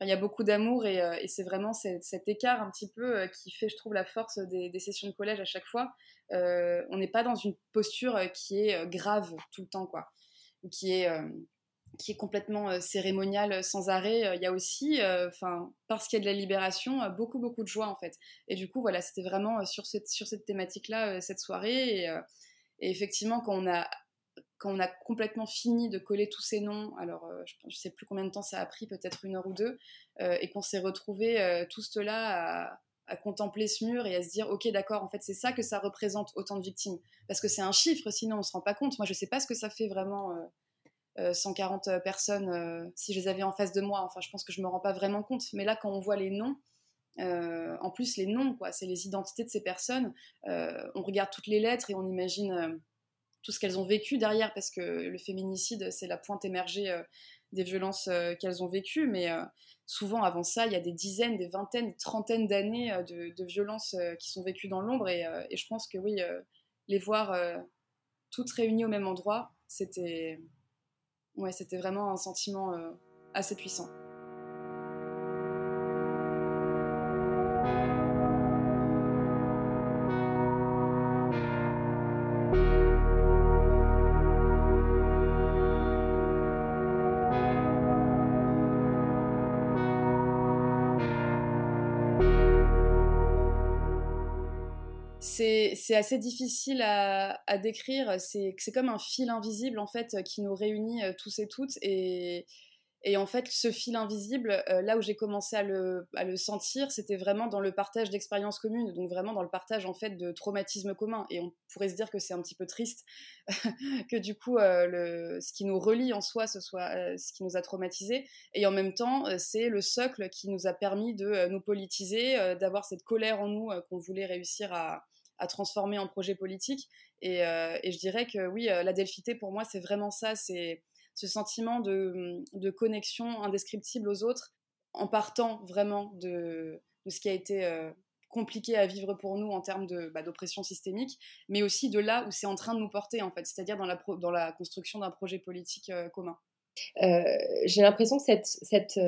O: Il y a beaucoup d'amour et, c'est vraiment cet, cet, écart un petit peu qui fait, je trouve, la force des, des sessions de collège à chaque fois. on n'est pas dans une posture qui est grave tout le temps, quoi, qui est qui est complètement euh, cérémonial euh, sans arrêt. Euh, il y a aussi, enfin, parce qu'il y a de la libération, beaucoup beaucoup de joie en fait. Et du coup, voilà, c'était vraiment sur cette sur cette thématique-là cette soirée. Et, effectivement, quand on a quand on a complètement fini de coller tous ces noms, alors je ne sais plus combien de temps ça a pris, peut-être une heure ou deux, et qu'on s'est retrouvés tous là à, contempler ce mur et à se dire ok d'accord en fait c'est ça que ça représente autant de victimes parce que c'est un chiffre sinon on se rend pas compte moi je sais pas ce que ça fait vraiment 140 euh, personnes euh, si je les avais en face de moi. Enfin, je pense que je me rends pas vraiment compte. Mais là, quand on voit les noms, euh, en plus, les noms, quoi, c'est les identités de ces personnes. on regarde toutes les lettres et on imagine tout ce qu'elles ont vécu derrière, parce que le féminicide, c'est la pointe émergée des violences qu'elles ont vécues. Mais souvent, avant ça, il y a des dizaines, des vingtaines, des trentaines d'années de, violences qui sont vécues dans l'ombre. Et, je pense que oui, les voir toutes réunies au même endroit, c'était ouais, c'était vraiment un sentiment euh, assez puissant. C'est assez difficile à, décrire. C'est comme un fil invisible en fait qui nous réunit euh, tous et toutes. Et, en fait, ce fil invisible, euh, là où j'ai commencé à le, sentir, c'était vraiment dans le partage d'expériences communes, donc vraiment dans le partage en fait de traumatismes communs. Et on pourrait se dire que c'est un petit peu triste que du coup, euh, ce qui nous relie en soi, ce soit ce qui nous a traumatisés. Et en même temps, c'est le socle qui nous a permis de nous politiser, d'avoir cette colère en nous qu'on voulait réussir à, à transformer en projet politique. Et, euh, je dirais que oui, euh, la Delphité, pour moi, c'est vraiment ça, c'est ce sentiment de, de, connexion indescriptible aux autres, en partant vraiment de, ce qui a été euh, compliqué à vivre pour nous en termes bah, d'oppression systémique, mais aussi de là où c'est en train de nous porter, en fait, c'est-à-dire dans la, dans la construction d'un projet politique commun.
L: J'ai l'impression que cette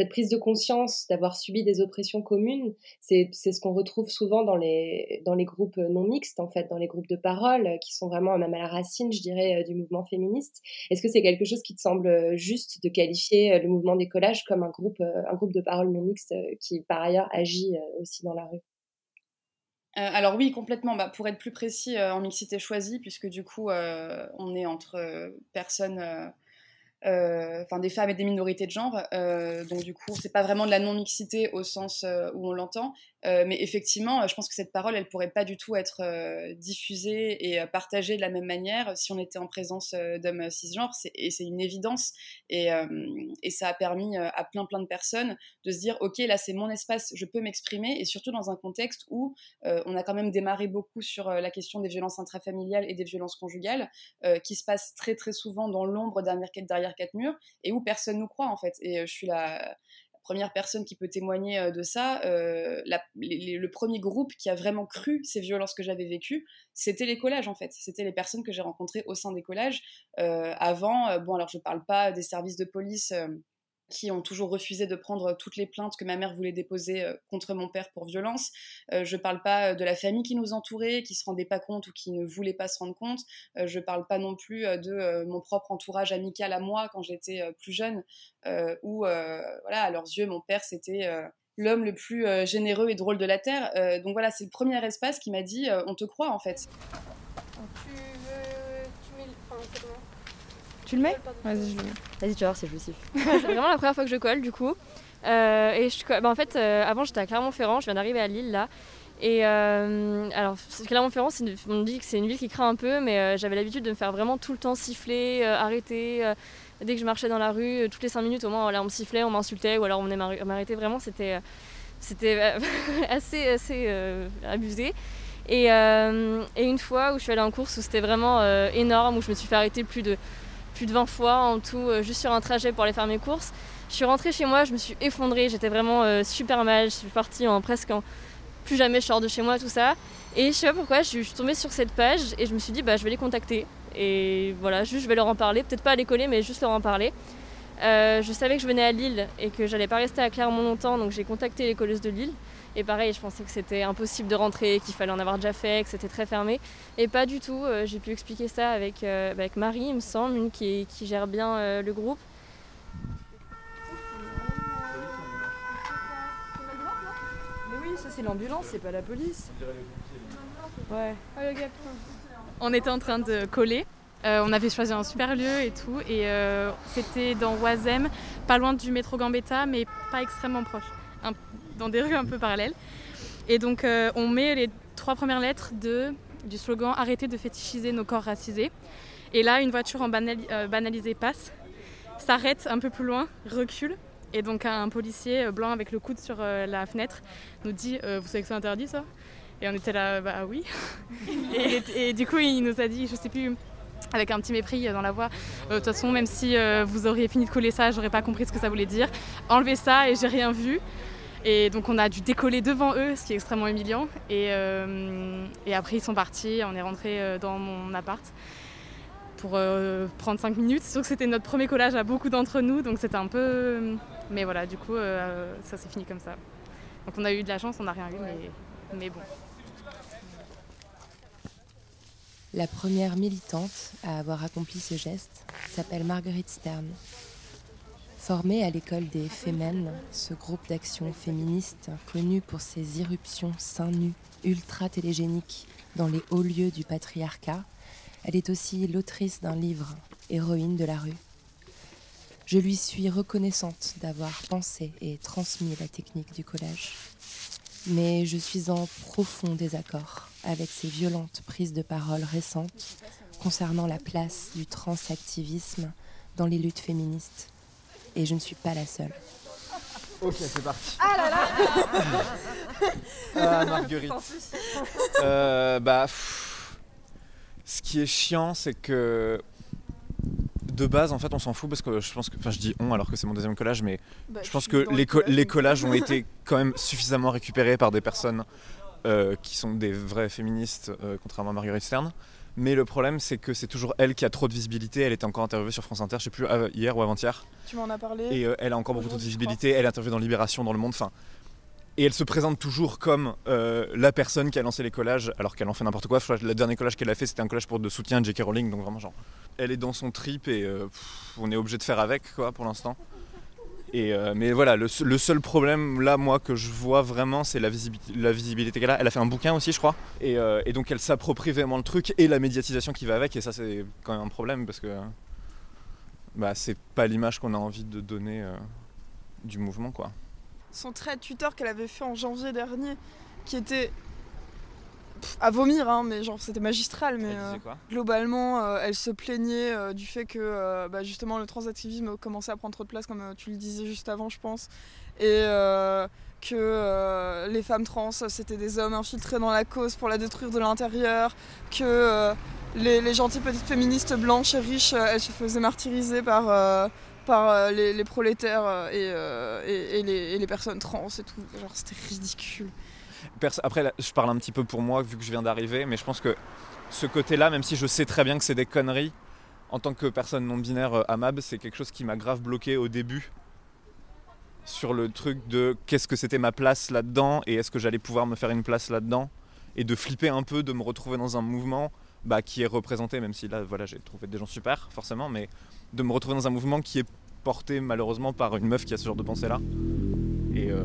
L: cette prise de conscience d'avoir subi des oppressions communes, c'est ce qu'on retrouve souvent dans les, dans les groupes non mixtes, en fait, dans les groupes de parole, qui sont vraiment même à la racine, je dirais, euh, du mouvement féministe. Est-ce que c'est quelque chose qui te semble juste de qualifier euh, le mouvement des collages comme un groupe, euh, un groupe de parole non mixte qui, par ailleurs, agit aussi dans la rue?
O: Alors oui, complètement. Bah, pour être plus précis, en mixité choisie, puisque du coup, on est entre personnes euh, enfin des femmes et des minorités de genre. Euh, donc du coup, c'est pas vraiment de la non-mixité au sens euh, où on l'entend, Euh, mais effectivement, je pense que cette parole, elle pourrait pas du tout être euh, diffusée et euh, partagée de la même manière si on était en présence d'hommes cisgenres. Et c'est une évidence. Et, ça a permis à plein plein de personnes de se dire, ok, là c'est mon espace, je peux m'exprimer. Et surtout dans un contexte où on a quand même démarré beaucoup sur la question des violences intrafamiliales et des violences conjugales, qui se passent très très souvent dans l'ombre derrière, quatre murs et où personne nous croit en fait. Et je suis la première personne qui peut témoigner euh, de ça, euh, le premier groupe qui a vraiment cru ces violences que j'avais vécues, c'était les collages en fait. C'était les personnes que j'ai rencontrées au sein des collages. Euh, avant, bon alors je parle pas des services de police qui ont toujours refusé de prendre toutes les plaintes que ma mère voulait déposer euh, contre mon père pour violence. Euh, je ne parle pas euh, de la famille qui nous entourait, qui ne se rendait pas compte ou qui ne voulait pas se rendre compte. je ne parle pas non plus de mon propre entourage amical à moi quand j'étais plus jeune, où, voilà, à leurs yeux, mon père, c'était l'homme le plus généreux et drôle de la Terre. donc voilà, c'est le premier espace qui m'a dit on te croit en fait.
F: Tu le mets
E: Vas-y, je le mets.
F: Vas-y, tu vas voir si je le siffle.
E: c'est vraiment la première fois que je colle du coup. Euh, et je, bah, en fait, euh, avant j'étais à Clermont-Ferrand, je viens d'arriver à Lille là. Et euh, alors, Clermont-Ferrand, on dit que c'est une ville qui craint un peu, mais j'avais l'habitude de me faire vraiment tout le temps siffler, arrêter. dès que je marchais dans la rue, toutes les 5 minutes au moins, on me sifflait, on m'insultait, ou alors on venait m'arrêter. Vraiment, c'était c'était assez, assez abusé. Et, et, une fois où je suis allée en course où c'était vraiment énorme, où je me suis fait arrêter plus de plus de 20 fois en tout, euh, juste sur un trajet pour aller faire mes courses. Je suis rentrée chez moi, je me suis effondrée, j'étais vraiment euh, super mal, je suis partie en presque en plus jamais je sors de chez moi, tout ça. Et je sais pas pourquoi, je suis tombée sur cette page et je me suis dit, bah, je vais les contacter. Et voilà, juste je vais leur en parler, peut-être pas à les coller, mais juste leur en parler. Euh, je savais que je venais à Lille et que j'allais pas rester à Clermont longtemps, donc j'ai contacté les colleuses de Lille. Et pareil, je pensais que c'était impossible de rentrer, qu'il fallait en avoir déjà fait, que c'était très fermé. Et pas du tout. Euh, j'ai pu expliquer ça avec, euh, avec Marie, il me semble, une qui, qui gère bien euh, le groupe.
F: Mais oui, ça c'est l'ambulance, c'est pas la police. Ouais.
Q: On était en train de coller. on avait choisi un super lieu et tout. Et c'était dans Oisem, pas loin du métro Gambetta, mais pas extrêmement proche dans des rues un peu parallèles. Et donc euh, on met les trois premières lettres de, du slogan Arrêtez de fétichiser nos corps racisés. Et là, une voiture en euh, banalisé passe, s'arrête un peu plus loin, recule. Et donc un policier euh, blanc avec le coude sur la fenêtre nous dit Vous savez que c'est interdit ça? Et on était là, bah oui. et, du coup, il nous a dit, je sais plus, avec un petit mépris dans la voix. De toute façon, même si vous auriez fini de coller ça, j'aurais pas compris ce que ça voulait dire. Enlevez ça et j'ai rien vu. Et donc on a dû décoller devant eux, ce qui est extrêmement humiliant. Et, euh, après ils sont partis, on est rentré euh, dans mon appart pour euh, prendre 5 minutes. Sauf que c'était notre premier collage à beaucoup d'entre nous, donc c'était un peu... Mais voilà, du coup ça s'est fini comme ça. Donc on a eu de la chance, on n'a rien eu, mais bon.
D: La première militante à avoir accompli ce geste s'appelle Marguerite Stern. Formée à l'école des Femmes, ce groupe d'action féministe connu pour ses irruptions seins nus ultra télégéniques dans les hauts lieux du patriarcat, elle est aussi l'autrice d'un livre, Héroïne de la rue. Je lui suis reconnaissante d'avoir pensé et transmis la technique du collage. Mais je suis en profond désaccord avec ces violentes prises de parole récentes concernant la place du transactivisme dans les luttes féministes et je ne suis pas la seule.
C: Ok, c'est parti.
B: Ah là là
C: Ah, Marguerite. Euh, bah, ce qui est chiant, c'est que de base, en fait, on s'en fout parce que je pense que, enfin, je dis on alors que c'est mon deuxième collage, mais bah, je pense que les, les, collages ont été quand même suffisamment récupérés par des personnes euh, qui sont des vraies féministes, euh, contrairement à Marguerite Stern. Mais le problème, c'est que c'est toujours elle qui a trop de visibilité. Elle était encore interviewée sur France Inter, je sais plus, hier ou avant-hier.
B: Tu m'en as parlé.
C: Et euh, elle a encore beaucoup de visibilité. Elle est interviewée dans Libération, dans Le Monde. Enfin, et elle se présente toujours comme euh, la personne qui a lancé les collages, alors qu'elle en fait n'importe quoi. Le dernier collage qu'elle a fait, c'était un collage pour de soutien à J.K. Rowling, donc vraiment genre. Elle est dans son trip et euh, on est obligé de faire avec, quoi, pour l'instant. Euh, mais voilà, le, seul problème là, moi, que je vois vraiment, c'est la, visibilité, qu'elle a. Elle a fait un bouquin aussi, je crois. Euh, et, donc elle s'approprie vraiment le truc et la médiatisation qui va avec. Et ça, c'est quand même un problème parce que bah, c'est pas l'image qu'on a envie de donner du mouvement, quoi.
B: Son trait Twitter qu'elle avait fait en janvier dernier, qui était à vomir, hein, mais genre c'était magistral. Mais euh, globalement, euh, elle se plaignait euh, du fait que bah, justement le transactivisme commençait à prendre trop de place, comme tu le disais juste avant, je pense, et que les femmes trans c'était des hommes infiltrés dans la cause pour la détruire de l'intérieur, que les, gentilles petites féministes blanches et riches, elles se faisaient martyriser par par les, prolétaires et, et, les, et, les, personnes trans et tout. Genre, c'était ridicule.
C: Après, je parle un petit peu pour moi, vu que je viens d'arriver, mais je pense que ce côté-là, même si je sais très bien que c'est des conneries, en tant que personne non binaire euh, amable, c'est quelque chose qui m'a grave bloqué au début sur le truc de qu'est-ce que c'était ma place là-dedans et est-ce que j'allais pouvoir me faire une place là-dedans et de flipper un peu de me retrouver dans un mouvement bah, qui est représenté, même si là voilà j'ai trouvé des gens super forcément, mais de me retrouver dans un mouvement qui est porté malheureusement par une meuf qui a ce genre de pensée là. Et, euh,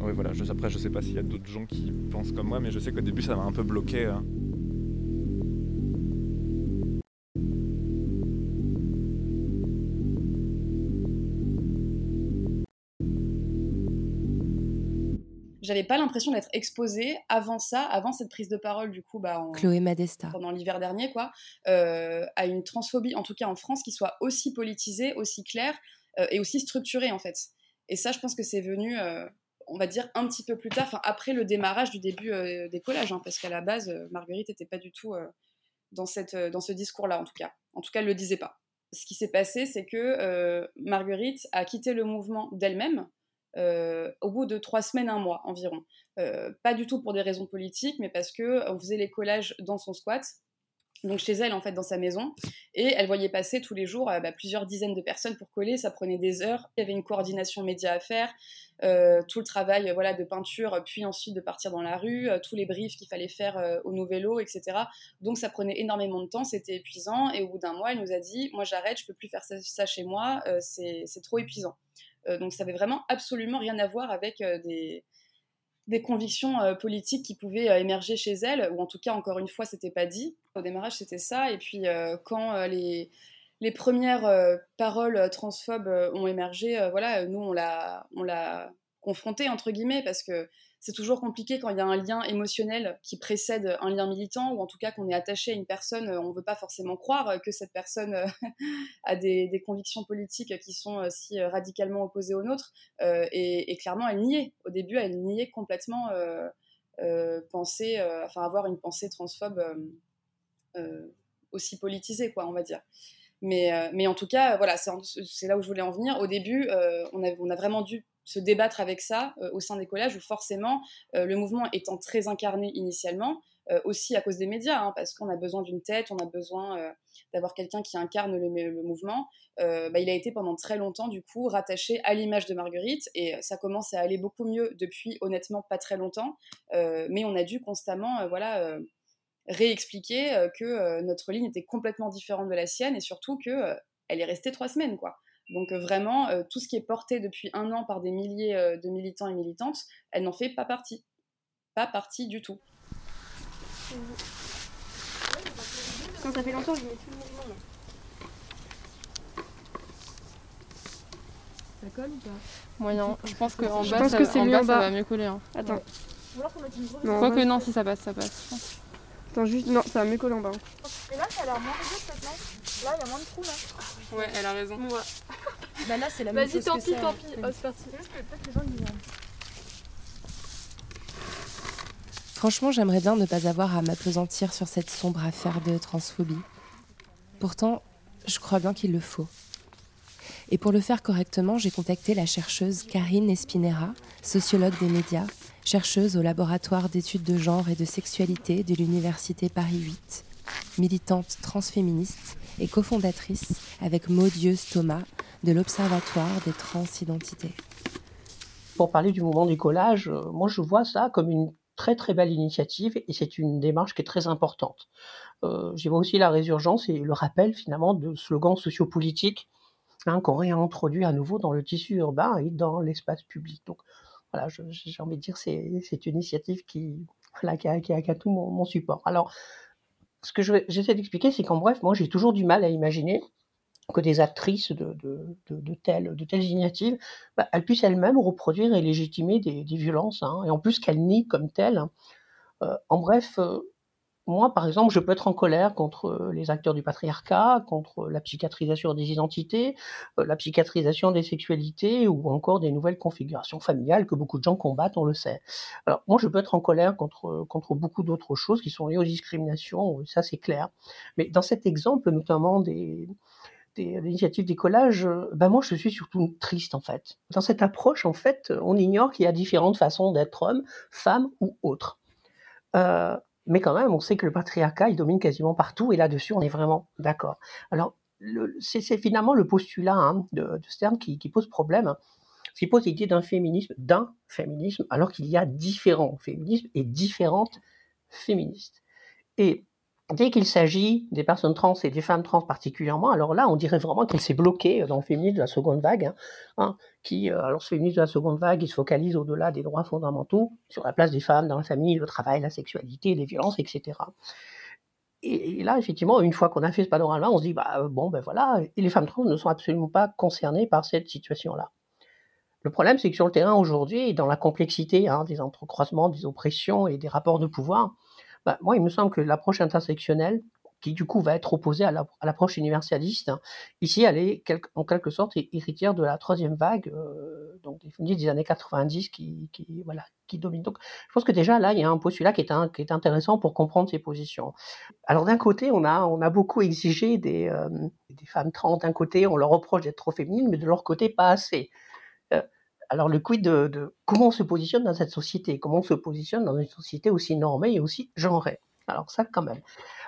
C: oui, voilà, je, après, je sais pas s'il y a d'autres gens qui pensent comme moi, mais je sais qu'au début, ça m'a un peu bloqué. Hein.
O: J'avais pas l'impression d'être exposée avant ça, avant cette prise de parole du coup, bah,
D: Chloé Madesta.
O: pendant l'hiver dernier, quoi, euh, à une transphobie, en tout cas en France, qui soit aussi politisée, aussi claire euh, et aussi structurée en fait. Et ça, je pense que c'est venu euh, on va dire un petit peu plus tard, après le démarrage du début des collages, hein, parce qu'à la base, Marguerite n'était pas du tout dans, cette, dans ce discours-là, en tout cas. En tout cas, elle ne le disait pas. Ce qui s'est passé, c'est que Marguerite a quitté le mouvement d'elle-même au bout de trois semaines, un mois environ. pas du tout pour des raisons politiques, mais parce qu'on faisait les collages dans son squat donc chez elle en fait dans sa maison et elle voyait passer tous les jours euh, bah, plusieurs dizaines de personnes pour coller ça prenait des heures il y avait une coordination média à faire euh, tout le travail euh, voilà de peinture puis ensuite de partir dans la rue tous les briefs qu'il fallait faire au Nouvello etc donc ça prenait énormément de temps c'était épuisant et au bout d'un mois elle nous a dit moi j'arrête je peux plus faire ça, chez moi c'est trop épuisant donc ça avait vraiment absolument rien à voir avec des des convictions euh, politiques qui pouvaient euh, émerger chez elle, ou en tout cas, encore une fois, c'était pas dit. Au démarrage, c'était ça. Et puis, euh, quand les, les premières paroles transphobes ont émergé, voilà, nous, on l'a, on l'a confronté, entre guillemets, parce que c'est toujours compliqué quand il y a un lien émotionnel qui précède un lien militant, ou en tout cas qu'on est attaché à une personne, on ne veut pas forcément croire que cette personne a des, convictions politiques qui sont si radicalement opposées aux nôtres. Et, clairement, elle niait. Au début, elle niait complètement penser, enfin avoir une pensée transphobe aussi politisée, quoi, on va dire. Mais, en tout cas, voilà, c'est là où je voulais en venir. Au début, on a vraiment dû se débattre avec ça euh, au sein des collages où forcément euh, le mouvement étant très incarné initialement, euh, aussi à cause des médias, hein, parce qu'on a besoin d'une tête, on a besoin d'avoir quelqu'un qui incarne le, mouvement. Bah, il a été pendant très longtemps du coup rattaché à l'image de Marguerite et ça commence à aller beaucoup mieux depuis honnêtement pas très longtemps, mais on a dû constamment réexpliquer que notre ligne était complètement différente de la sienne et surtout que elle est restée trois semaines quoi. Donc euh, vraiment, euh, tout ce qui est porté depuis un an par des milliers euh, de militants et militantes, elle n'en fait pas partie. Pas partie du tout.
N: Quand ça fait longtemps, je mets tout le mouvement
E: Ça colle ou pas? Moyen. Je pense qu'en
N: bas, ça,
E: en bas, ça va mieux coller. Hein.
N: Attends.
E: Non, Quoique non, si ça passe, ça passe.
N: Attends, juste, non, ça va mieux coller en bas.
I: Et là, ça a l'air moins rigide cette non Là, il y a moins de trous là.
E: Ouais, elle a raison. Ouais.
I: bah là, c'est la même chose.
N: Vas-y, tant pis, tant pis. Oh, c'est parti.
D: Franchement, j'aimerais bien ne pas avoir à m'apesantir sur cette sombre affaire de transphobie. Pourtant, je crois bien qu'il le faut. Et pour le faire correctement, j'ai contacté la chercheuse Karine Espinera, sociologue des médias, chercheuse au laboratoire d'études de genre et de sexualité de l'Université Paris 8, militante transféministe et cofondatrice avec Maudieuse Thomas de l'Observatoire des transidentités.
P: Pour parler du mouvement du collage, euh, moi je vois ça comme une très très belle initiative et c'est une démarche qui est très importante. Euh, J'y vois aussi la résurgence et le rappel finalement de slogans sociopolitiques hein, qu'on réintroduit à nouveau dans le tissu urbain et dans l'espace public. Voilà, j'ai envie de dire c'est une initiative qui qui a, qui a, tout mon, support. Alors ce que j'essaie d'expliquer, c'est qu'en bref, moi j'ai toujours du mal à imaginer que des actrices de, de, de, telles, de telles initiatives, bah, elles puissent elles-mêmes reproduire et légitimer des, violences, hein, et en plus qu'elles nient comme telles. Euh, en bref, euh, moi, par exemple, je peux être en colère contre les acteurs du patriarcat, contre la psychiatrisation des identités, euh, la psychiatrisation des sexualités ou encore des nouvelles configurations familiales que beaucoup de gens combattent, on le sait. Alors, moi, je peux être en colère contre, contre beaucoup d'autres choses qui sont liées aux discriminations, ça c'est clair. Mais dans cet exemple, notamment des, des, initiatives d'écolage, ben moi je suis surtout triste en fait. Dans cette approche, en fait, on ignore qu'il y a différentes façons d'être homme, femme ou autre. Euh, mais quand même, on sait que le patriarcat, il domine quasiment partout, et là-dessus, on est vraiment d'accord. Alors, c'est finalement le postulat hein, de, Stern qui, pose problème, qui pose l'idée d'un féminisme, d'un féminisme, alors qu'il y a différents féminismes et différentes féministes. Et Dès qu'il s'agit des personnes trans et des femmes trans particulièrement, alors là, on dirait vraiment qu'elle s'est bloquée dans le féminisme de la seconde vague, hein, hein, qui, euh, alors ce féminisme de la seconde vague, il se focalise au-delà des droits fondamentaux, sur la place des femmes dans la famille, le travail, la sexualité, les violences, etc. Et, là, effectivement, une fois qu'on a fait ce panorama, on se dit, bah, euh, bon, ben voilà, et les femmes trans ne sont absolument pas concernées par cette situation-là. Le problème, c'est que sur le terrain aujourd'hui, dans la complexité hein, des entrecroisements, des oppressions et des rapports de pouvoir, bah, moi, il me semble que l'approche intersectionnelle, qui du coup va être opposée à l'approche universaliste, hein, ici, elle est en quelque sorte héritière de la troisième vague, euh, donc des, des années 90 qui, qui, voilà, qui domine. Donc, je pense que déjà là, il y a un postulat qui est, un, qui est intéressant pour comprendre ces positions. Alors, d'un côté, on a, on a beaucoup exigé des, euh, des femmes trans. D'un côté, on leur reproche d'être trop féminines, mais de leur côté, pas assez. Alors le quid de, comment on se positionne dans cette société, comment on se positionne dans une société aussi normée et aussi genrée? Alors ça quand même.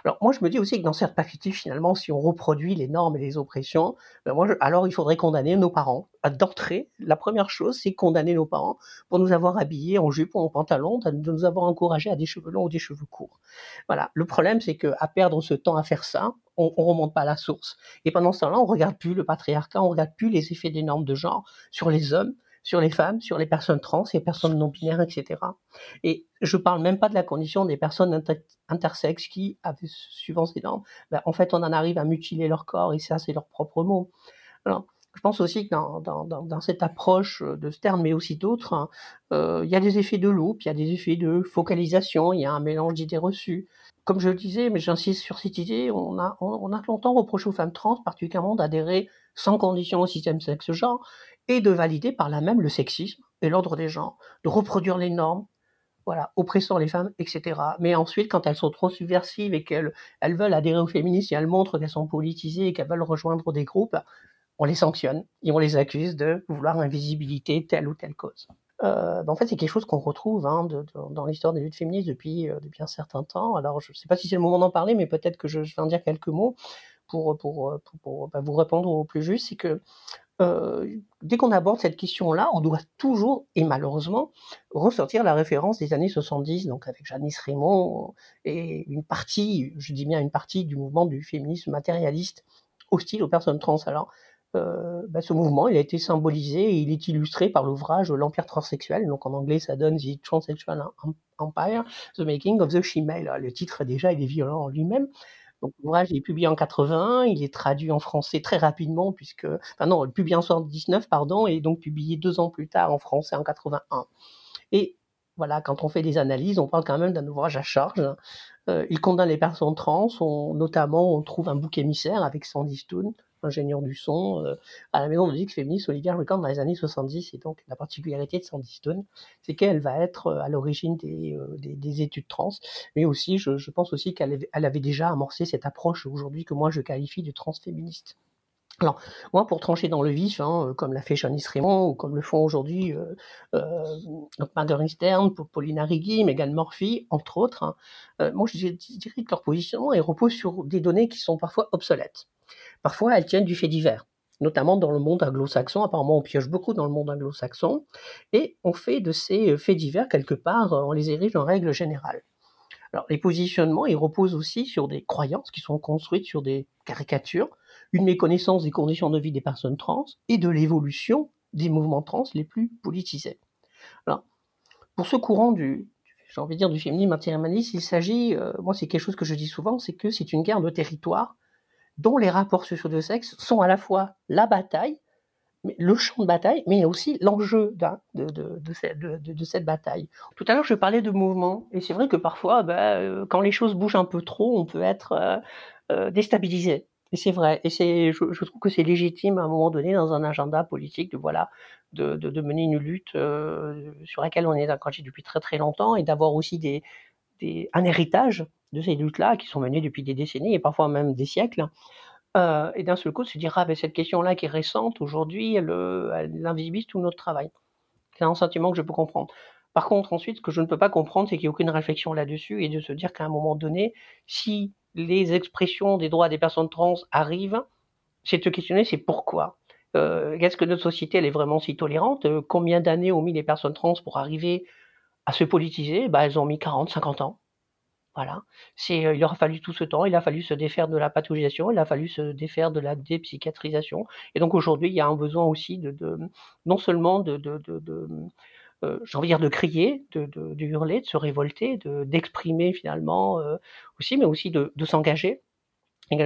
P: Alors moi je me dis aussi que dans cette perspective finalement si on reproduit les normes et les oppressions, ben moi alors il faudrait condamner nos parents. D'entrée, la première chose c'est condamner nos parents pour nous avoir habillés en jupe ou en pantalon, de nous avoir encouragés à des cheveux longs ou des cheveux courts. Voilà. Le problème c'est que à perdre ce temps à faire ça, on, on remonte pas à la source. Et pendant ce temps-là, on regarde plus le patriarcat, on regarde plus les effets des normes de genre sur les hommes, sur les femmes, sur les personnes trans, les personnes non binaires, etc. Et je parle même pas de la condition des personnes intersexes qui, suivant ces normes, ben, en fait, on en arrive à mutiler leur corps et ça, c'est leur propre mot. Alors, je pense aussi que dans, dans, dans, cette approche de Stern, mais aussi d'autres, hein, euh, il y a des effets de loupe, il y a des effets de focalisation, il y a un mélange d'idées reçues. Comme je le disais, mais j'insiste sur cette idée, on a, on, a longtemps reproché aux femmes trans, particulièrement, d'adhérer sans condition au système sexe-genre, et de valider par là même le sexisme et l'ordre des genres, de reproduire les normes, voilà, oppressant les femmes, etc. Mais ensuite, quand elles sont trop subversives et qu'elles elles veulent adhérer au féminisme et elles montrent qu'elles sont politisées et qu'elles veulent rejoindre des groupes, on les sanctionne et on les accuse de vouloir invisibilité telle ou telle cause. Euh, ben, en fait, c'est quelque chose qu'on retrouve hein, dans l'histoire des luttes féministes depuis, euh, depuis un certain temps. Alors, je ne sais pas si c'est le moment d'en parler, mais peut-être que je, vais en dire quelques mots pour, pour, pour, ben, vous répondre au plus juste. C'est que euh, dès qu'on aborde cette question-là, on doit toujours, et malheureusement, ressortir la référence des années 70, donc avec Janice Raymond et une partie, je dis bien une partie du mouvement du féminisme matérialiste hostile aux personnes trans. Alors, euh, bah, ce mouvement, il a été symbolisé et il est illustré par l'ouvrage L'Empire transsexuel. Donc en anglais, ça donne The Transsexual Empire, The Making of the Shemale. Le titre déjà, il est violent en lui-même. Donc l'ouvrage est publié en 81, il est traduit en français très rapidement puisque, enfin non, publié en 79 pardon, et donc publié deux ans plus tard en français en 81. Et voilà, quand on fait des analyses, on parle quand même d'un ouvrage à charge. Euh, il condamne les personnes trans, notamment on trouve un bouc émissaire avec Sandy Stone, ingénieur du son, euh, à la maison de musique féministe Olivia Record dans les années 70. Et donc, la particularité de Sandy Stone, c'est qu'elle va être euh, à l'origine euh, des, des, études trans, mais aussi, je, pense aussi qu'elle avait, elle avait déjà amorcé cette approche aujourd'hui que moi je qualifie de transféministe. Alors, moi, pour trancher dans le vif, hein, comme l'a fait Janice Raymond, ou comme le font aujourd'hui euh, euh, Stern, Paulina Rigui, Megan Murphy, entre autres, hein, euh, moi, je dirais que leur positionnement repose sur des données qui sont parfois obsolètes. Parfois, elles tiennent du fait divers, notamment dans le monde anglo-saxon. Apparemment, on pioche beaucoup dans le monde anglo-saxon, et on fait de ces faits divers, quelque part, on les érige en règle générale. Alors, les positionnements, ils reposent aussi sur des croyances qui sont construites sur des caricatures, une méconnaissance des conditions de vie des personnes trans et de l'évolution des mouvements trans les plus politisés. Pour ce courant du, j'ai envie de dire, du féminisme matérialiste, il s'agit, euh, moi c'est quelque chose que je dis souvent, c'est que c'est une guerre de territoire dont les rapports sociaux de sexe sont à la fois la bataille, le champ de bataille, mais aussi l'enjeu de, de, cette bataille. Tout à l'heure, je parlais de mouvement, et c'est vrai que parfois, euh, quand les choses bougent un peu trop, on peut être euh, déstabilisé. Et c'est vrai, et c'est, je, trouve que c'est légitime à un moment donné dans un agenda politique de voilà, de, mener une lutte sur laquelle on est engagé depuis très très longtemps et d'avoir aussi des, des, un héritage de ces luttes-là qui sont menées depuis des décennies et parfois même des siècles. Euh, et d'un seul coup, se dire, ah, ben, cette question-là qui est récente, aujourd'hui, elle, euh, elle, invisibilise tout notre travail. C'est un sentiment que je peux comprendre. Par contre, ensuite, ce que je ne peux pas comprendre, c'est qu'il n'y a aucune réflexion là-dessus et de se dire qu'à un moment donné, si les expressions des droits des personnes trans arrivent, c'est de se questionner, c'est pourquoi? Euh, Est-ce que notre société, elle est vraiment si tolérante? Euh, Combien d'années ont mis les personnes trans pour arriver à se politiser? Bah, Elles ont mis 40, 50 ans. Voilà. Euh, il aura fallu tout ce temps, il a fallu se défaire de la pathologisation, il a fallu se défaire de la dépsychiatrisation. Et donc aujourd'hui, il y a un besoin aussi de, non seulement de, j'ai envie de de crier, de, de, hurler, de se révolter, de, d'exprimer finalement euh, aussi, mais aussi de, de s'engager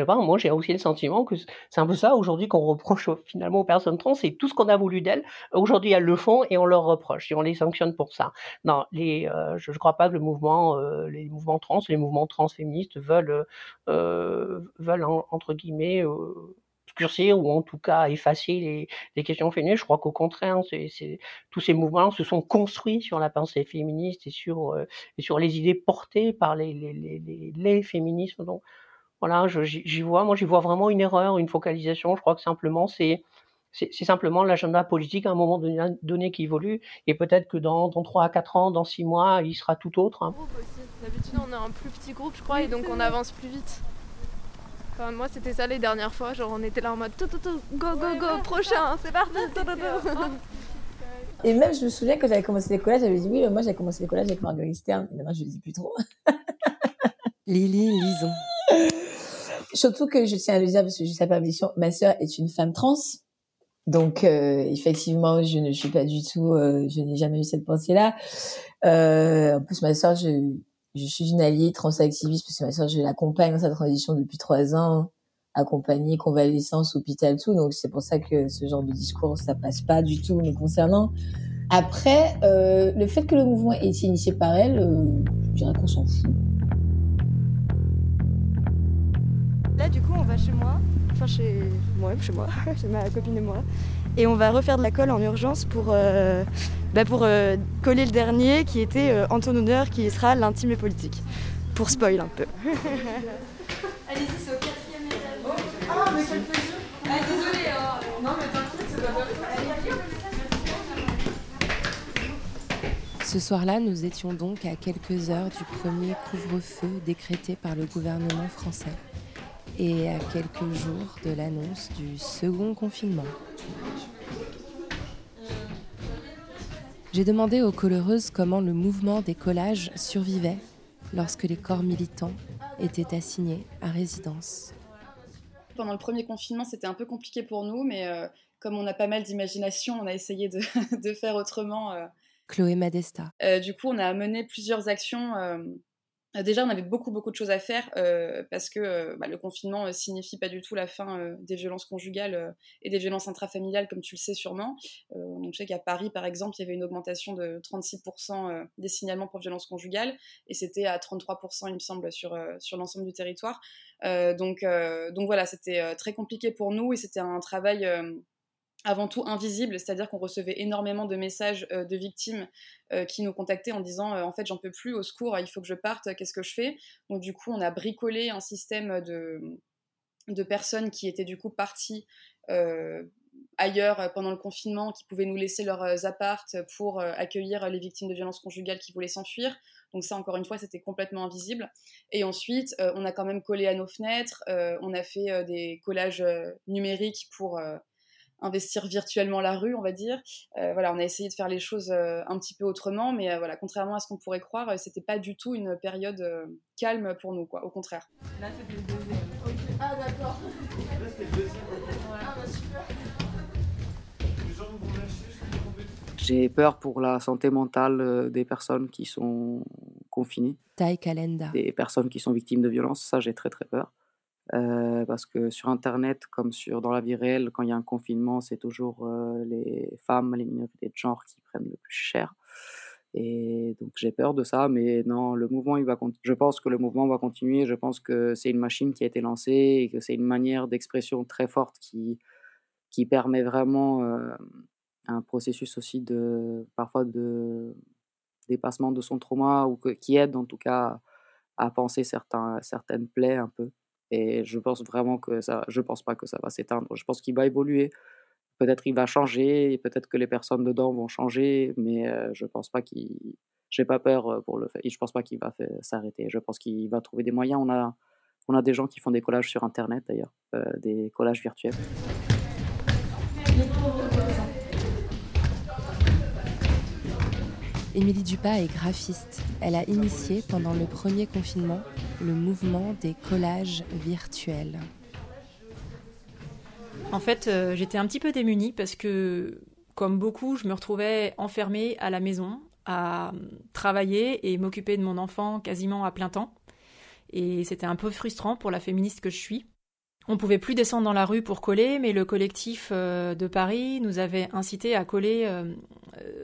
P: part, moi, j'ai aussi le sentiment que c'est un peu ça aujourd'hui qu'on reproche finalement aux personnes trans, c'est tout ce qu'on a voulu d'elles. Aujourd'hui, elles le font et on leur reproche et on les sanctionne pour ça. Non, les, euh, je ne crois pas que le mouvement, euh, les mouvements trans, les mouvements transféministes veulent, euh, veulent entre guillemets obscurcir ou en tout cas effacer les, questions féminines. Je crois qu'au contraire, c'est, tous ces mouvements se sont construits sur la pensée féministe et sur, et sur les idées portées par les, les, les, les féminismes. Donc, voilà, j'y vois, moi j'y vois vraiment une erreur, une focalisation. Je crois que simplement c'est c'est simplement l'agenda politique à un moment donné, qui évolue et peut-être que dans, dans 3 à 4 ans, dans 6 mois, il sera tout autre. Hein.
M: D'habitude, on a un plus petit groupe, je crois, et donc on avance plus vite. Enfin, moi, c'était ça les dernières fois, genre on était là en mode tout, tout, tout, go, go, go, prochain, c'est parti.
K: Et même, je me souviens quand j'avais commencé l'école, j'avais dit oui, moi j'ai commencé l'école avec Marguerite Stern. Maintenant, je le dis plus trop.
D: Lily, lisons.
K: Surtout que je tiens à le dire parce que je sais pas, ma soeur est une femme trans. Donc euh, effectivement, je ne suis pas du tout, euh, je n'ai jamais eu cette pensée-là. Euh, en plus, ma soeur, je, je suis une alliée transactiviste parce que ma soeur, je l'accompagne dans sa transition depuis trois ans, accompagnée, convalescence, hôpital, tout. Donc c'est pour ça que ce genre de discours, ça passe pas du tout me concernant. Après, euh, le fait que le mouvement ait été initié par elle, euh, je dirais qu'on s'en fout.
F: Là, du coup, on va chez moi, enfin chez moi, chez moi, chez ma copine et moi, et on va refaire de la colle en urgence pour, euh, bah pour euh, coller le dernier qui était euh, en ton honneur, qui sera l'intime et politique. Pour spoil un peu.
M: Allez-y, c'est au quatrième étage. Ah, mais quel plaisir Ah, désolé, hein. non mais t'inquiète, c'est pas
D: Ce soir-là, nous étions donc à quelques heures du premier couvre-feu décrété par le gouvernement français et à quelques jours de l'annonce du second confinement. J'ai demandé aux coloreuses comment le mouvement des collages survivait lorsque les corps militants étaient assignés à résidence.
O: Pendant le premier confinement, c'était un peu compliqué pour nous, mais euh, comme on a pas mal d'imagination, on a essayé de, faire autrement. Euh.
D: Chloé Madesta.
O: Euh, du coup, on a mené plusieurs actions déjà, on avait beaucoup, beaucoup de choses à faire euh, parce que euh, bah, le confinement signifie pas du tout la fin des violences conjugales et des violences intrafamiliales, comme tu le sais sûrement. donc, je sais qu'à Paris, par exemple, il y avait une augmentation de 36% des signalements pour violences conjugales et c'était à 33%, il me semble, sur, sur l'ensemble du territoire. donc, donc voilà, c'était très compliqué pour nous et c'était un travail avant tout invisible, c'est-à-dire qu'on recevait énormément de messages euh, de victimes euh, qui nous contactaient en disant euh, en fait j'en peux plus, au secours, il faut que je parte, qu'est-ce que je fais? Donc du coup on a bricolé un système de, de personnes qui étaient du coup parties ailleurs pendant le confinement, qui pouvaient nous laisser leurs appartes pour accueillir les victimes de violences conjugales qui voulaient s'enfuir. Donc ça, encore une fois, c'était complètement invisible. Et ensuite, on a quand même collé à nos fenêtres, on a fait des collages numériques pour investir virtuellement la rue, on va dire. Euh, voilà, on a essayé de faire les choses euh, un petit peu autrement, mais euh, voilà, contrairement à ce qu'on pourrait croire, c'était pas du tout une période calme pour nous, quoi. Au contraire. Là, c'était le deuxième. Ah d'accord. Là, c'était le deuxième.
A: Ah bah super. J'ai peur pour la santé mentale des personnes qui sont confinées.
D: Taille Calenda.
A: Des personnes qui sont victimes de violences, ça j'ai très très peur. Euh, parce que sur Internet, comme sur, dans la vie réelle, quand il y a un confinement, c'est toujours euh, les femmes, les minorités de genre qui prennent le plus cher. Et donc j'ai peur de ça, mais non, le mouvement, il va je pense que le mouvement va continuer. Je pense que c'est une machine qui a été lancée et que c'est une manière d'expression très forte qui, qui permet vraiment euh, un processus aussi de parfois de dépassement de son trauma ou qui aide en tout cas à penser certains, certaines plaies un peu. Et je pense vraiment que ça, je pense pas que ça va s'éteindre. Je pense qu'il va évoluer. Peut-être il va changer, peut-être que les personnes dedans vont changer, mais euh, je pense pas qu'il. J'ai pas peur euh, pour le fait. Je pense pas qu'il va s'arrêter. Je pense qu'il va trouver des moyens. On a, on a des gens qui font des collages sur Internet d'ailleurs, euh, des collages virtuels.
D: Émilie Dupas est graphiste. Elle a initié pendant le premier confinement le mouvement des collages virtuels.
R: En fait, euh, j'étais un petit peu démunie parce que, comme beaucoup, je me retrouvais enfermée à la maison à travailler et m'occuper de mon enfant quasiment à plein temps. Et c'était un peu frustrant pour la féministe que je suis. On pouvait plus descendre dans la rue pour coller, mais le collectif euh, de Paris nous avait incité à coller euh,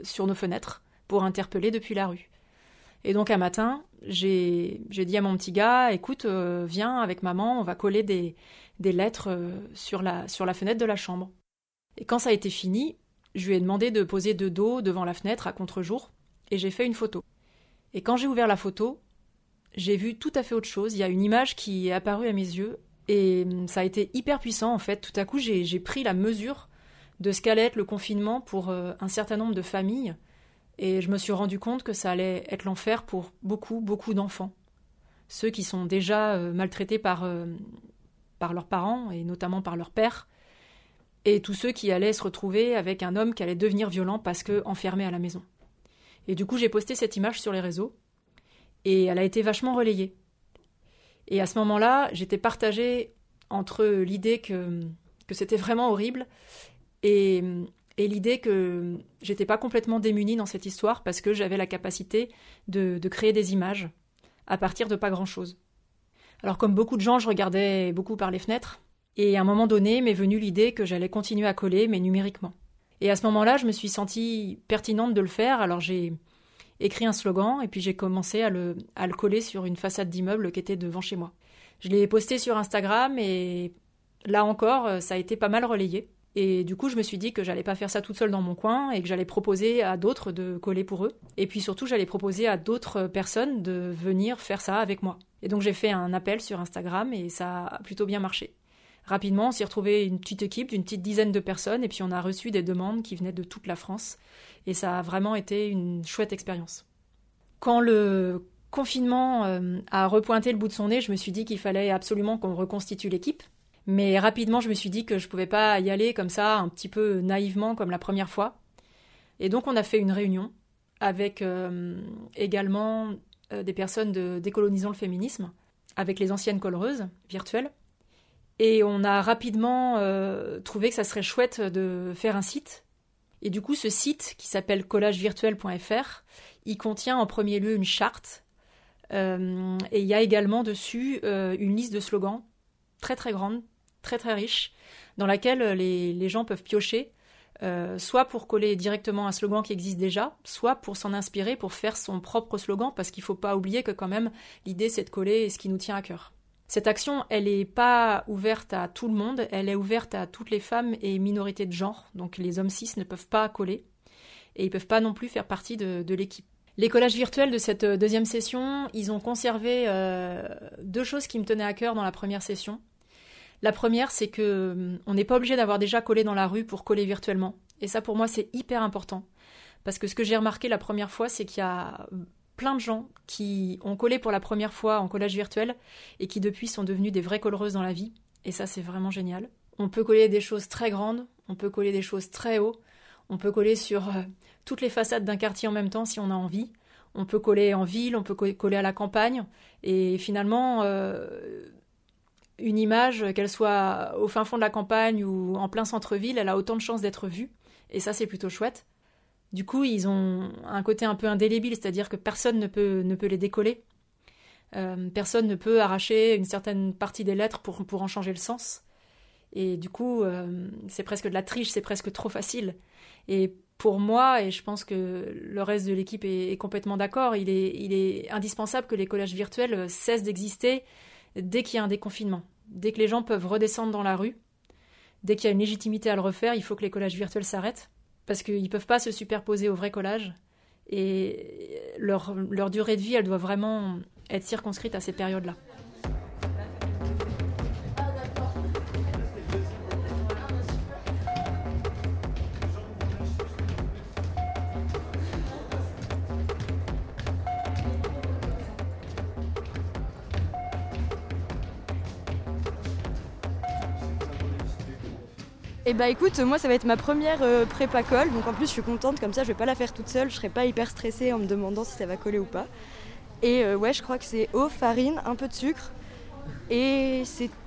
R: sur nos fenêtres pour interpeller depuis la rue. Et donc un matin, j'ai dit à mon petit gars, écoute, euh, viens avec maman, on va coller des, des lettres euh, sur, la, sur la fenêtre de la chambre. Et quand ça a été fini, je lui ai demandé de poser de dos devant la fenêtre à contre-jour, et j'ai fait une photo. Et quand j'ai ouvert la photo, j'ai vu tout à fait autre chose. Il y a une image qui est apparue à mes yeux, et hum, ça a été hyper puissant en fait. Tout à coup, j'ai pris la mesure de ce qu'allait être le confinement pour euh, un certain nombre de familles et je me suis rendu compte que ça allait être l'enfer pour beaucoup, beaucoup d'enfants. Ceux qui sont déjà euh, maltraités par, euh, par leurs parents, et notamment par leur père, et tous ceux qui allaient se retrouver avec un homme qui allait devenir violent parce que enfermé à la maison. Et du coup, j'ai posté cette image sur les réseaux, et elle a été vachement relayée. Et à ce moment-là, j'étais partagée entre l'idée que, que c'était vraiment horrible et, et l'idée que j'étais pas complètement démunie dans cette histoire parce que j'avais la capacité de, créer des images à partir de pas grand-chose. Alors comme beaucoup de gens, je regardais beaucoup par les fenêtres, et à un moment donné m'est venue l'idée que j'allais continuer à coller, mais numériquement. Et à ce moment-là, je me suis sentie pertinente de le faire, alors j'ai écrit un slogan, et puis j'ai commencé à le, à le coller sur une façade d'immeuble qui était devant chez moi. Je l'ai posté sur Instagram, et là encore, ça a été pas mal relayé. Et du coup, je me suis dit que j'allais pas faire ça toute seule dans mon coin et que j'allais proposer à d'autres de coller pour eux. Et puis surtout, j'allais proposer à d'autres personnes de venir faire ça avec moi. Et donc, j'ai fait un appel sur Instagram et ça a plutôt bien marché. Rapidement, on s'est retrouvé une petite équipe d'une petite dizaine de personnes et puis on a reçu des demandes qui venaient de toute la France. Et ça a vraiment été une chouette expérience. Quand le confinement euh, a repointé le bout de son nez, je me suis dit qu'il fallait absolument qu'on reconstitue l'équipe. Mais rapidement, je me suis dit que je ne pouvais pas y aller comme ça, un petit peu naïvement, comme la première fois. Et donc, on a fait une réunion avec euh, également euh, des personnes de Décolonisant le féminisme, avec les anciennes collereuses virtuelles. Et on a rapidement euh, trouvé que ça serait chouette de faire un site. Et du coup, ce site, qui s'appelle collagevirtuel.fr, il contient en premier lieu une charte. et il y a également dessus une liste de slogans très très grande, très très riche, dans laquelle euh, les, gens peuvent piocher, euh, soit pour coller directement un slogan qui existe déjà, soit pour s'en inspirer pour faire son propre slogan, parce qu'il ne faut pas oublier que quand même l'idée c'est de coller ce qui nous tient à cœur. Cette action, elle n'est pas ouverte à tout le monde, elle est ouverte à toutes les femmes et minorités de genre, donc les hommes cis ne peuvent pas coller, et ils ne peuvent pas non plus faire partie de, l'équipe. Les collages virtuels de cette euh, deuxième session, ils ont conservé deux choses qui me tenaient à cœur dans la première session. La première, c'est que hum, on n'est pas obligé d'avoir déjà collé dans la rue pour coller virtuellement. Et ça, pour moi, c'est hyper important. Parce que ce que j'ai remarqué la première fois, c'est qu'il y a plein de gens qui ont collé pour la première fois en collage virtuel et qui depuis sont devenus des vraies collereuses dans la vie. Et ça, c'est vraiment génial. On peut coller des choses très grandes, on peut coller des choses très haut, on peut coller sur euh, toutes les façades d'un quartier en même temps si on a envie. On peut coller en ville, on peut coller à la campagne. Et finalement, euh, une image, qu'elle soit au fin fond de la campagne ou en plein centre-ville, elle a autant de chances d'être vue. Et ça, c'est plutôt chouette. Du coup, ils ont un côté un peu indélébile, c'est-à-dire que personne ne peut, les décoller. personne ne peut arracher une certaine partie des lettres pour, en changer le sens. Et du coup, c'est presque de la triche, c'est presque trop facile. Et pour moi, et je pense que le reste de l'équipe est, complètement d'accord, il est, il est indispensable que les collages virtuels cessent d'exister dès qu'il y a un déconfinement. Dès que les gens peuvent redescendre dans la rue, dès qu'il y a une légitimité à le refaire, il faut que les collages virtuels s'arrêtent. Parce qu'ils ne peuvent pas se superposer au vrai collage. Et leur, leur durée de vie, elle doit vraiment être circonscrite à ces périodes-là.
F: Et bah écoute, moi ça va être ma première euh, prépa colle, donc en plus je suis contente, comme ça je vais pas la faire toute seule, je serai pas hyper stressée en me demandant si ça va coller ou pas. Et euh, ouais, je crois que c'est eau, farine, un peu de sucre et,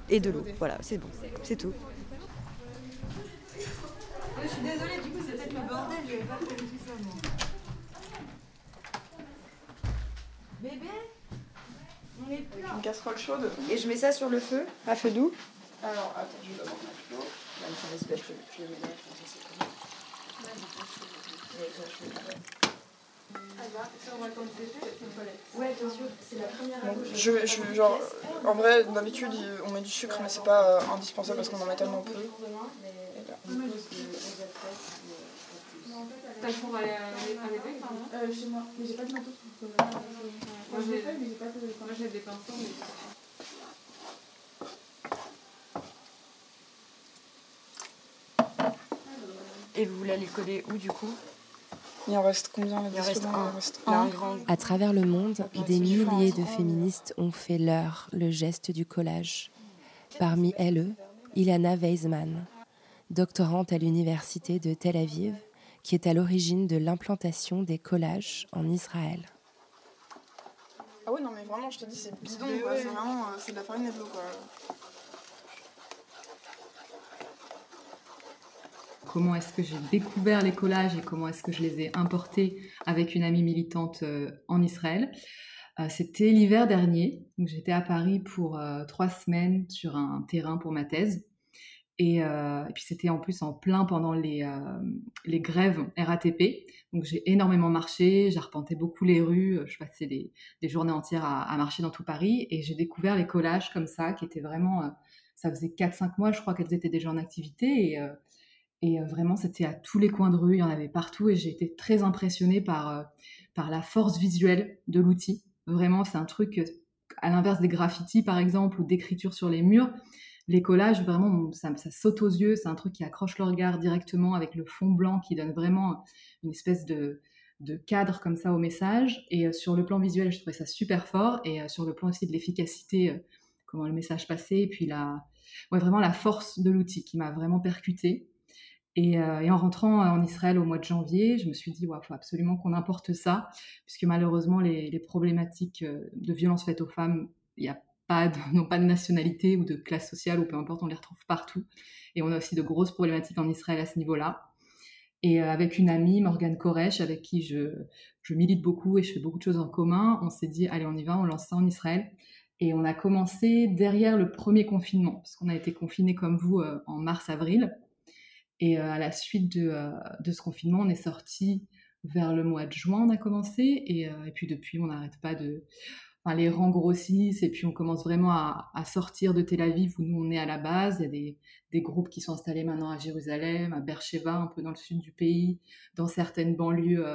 F: et de l'eau. Voilà, c'est bon, c'est tout.
S: Je suis désolée, du coup c'est peut-être le bordel, j'avais pas prévu tout ça moi. Bébé? On est plein.
B: Une casserole chaude.
F: Et je mets ça sur le feu, à feu doux.
B: Alors attends, je vais d'abord mettre l'eau.
F: Ouais, bien sûr, c'est la première
B: bon, je, je, genre, En vrai, d'habitude, on met du sucre, mais c'est pas euh, indispensable parce qu'on en met tellement peu.
S: T'as le four à l'évêque euh, Chez moi, mais j'ai pas de manteau. Moi j'ai fait, mais j'ai pas de. Moi j'ai des pinceaux, mais.
F: Et vous voulez aller coller où du coup?
B: Il en reste combien
F: Il en reste un.
B: reste
F: un.
D: À travers le monde, des milliers de féministes ont fait leur le geste du collage. Parmi elles, Ilana Weizmann, doctorante à l'université de Tel Aviv, qui est à l'origine de l'implantation des collages en Israël.
B: Ah ouais, non, mais vraiment, je te dis, c'est bidon, quoi. C'est vraiment euh, c'est de la farine et de l'eau, quoi.
T: Comment est-ce que j'ai découvert les collages et comment est-ce que je les ai importés avec une amie militante euh, en Israël. Euh, c'était l'hiver dernier, j'étais à Paris pour euh, trois semaines sur un terrain pour ma thèse. Et, puis c'était en plus en plein pendant les, grèves RATP. Donc j'ai énormément marché, j'arpentais beaucoup les rues, je passais des, journées entières à, à, marcher dans tout Paris et j'ai découvert les collages comme ça qui étaient vraiment... ça faisait 4-5 mois, je crois qu'elles étaient déjà en activité et et euh, vraiment, c'était à tous les coins de rue, il y en avait partout. Et j'ai été très impressionnée par, euh, par la force visuelle de l'outil. Vraiment, c'est un truc, à l'inverse des graffitis, par exemple, ou d'écriture sur les murs. Les collages, vraiment, ça, saute aux yeux. C'est un truc qui accroche le regard directement avec le fond blanc qui donne vraiment une espèce de, de cadre comme ça au message. Et euh, sur le plan visuel, je trouvais ça super fort. Et sur le plan aussi de l'efficacité, comment le message passait. Et puis la, vraiment la force de l'outil qui m'a vraiment Euh, et, en rentrant en Israël au mois de janvier, je me suis dit, il faut absolument qu'on importe ça, puisque malheureusement, les, problématiques euh, de violence faites aux femmes, il n'y pas de, nationalité ou de classe sociale, ou peu importe, on les retrouve partout. Et on a aussi de grosses problématiques en Israël à ce niveau-là. Et euh, avec une amie, Morgane Koresh, avec qui je, je, milite beaucoup et je fais beaucoup de choses en commun, on s'est dit, allez, on y va, on lance ça en Israël. Et on a commencé derrière le premier confinement, parce qu'on a été confinés comme vous en mars-avril. Et euh, à la suite de, euh, de, ce confinement, on est sorti vers le mois de juin, on a commencé. Et, euh, et puis depuis, on n'arrête pas de. Enfin, les rangs grossissent et puis on commence vraiment à, sortir de Tel Aviv où nous on est à la base. Il y a des, groupes qui sont installés maintenant à Jérusalem, à Beersheba, un peu dans le sud du pays, dans certaines banlieues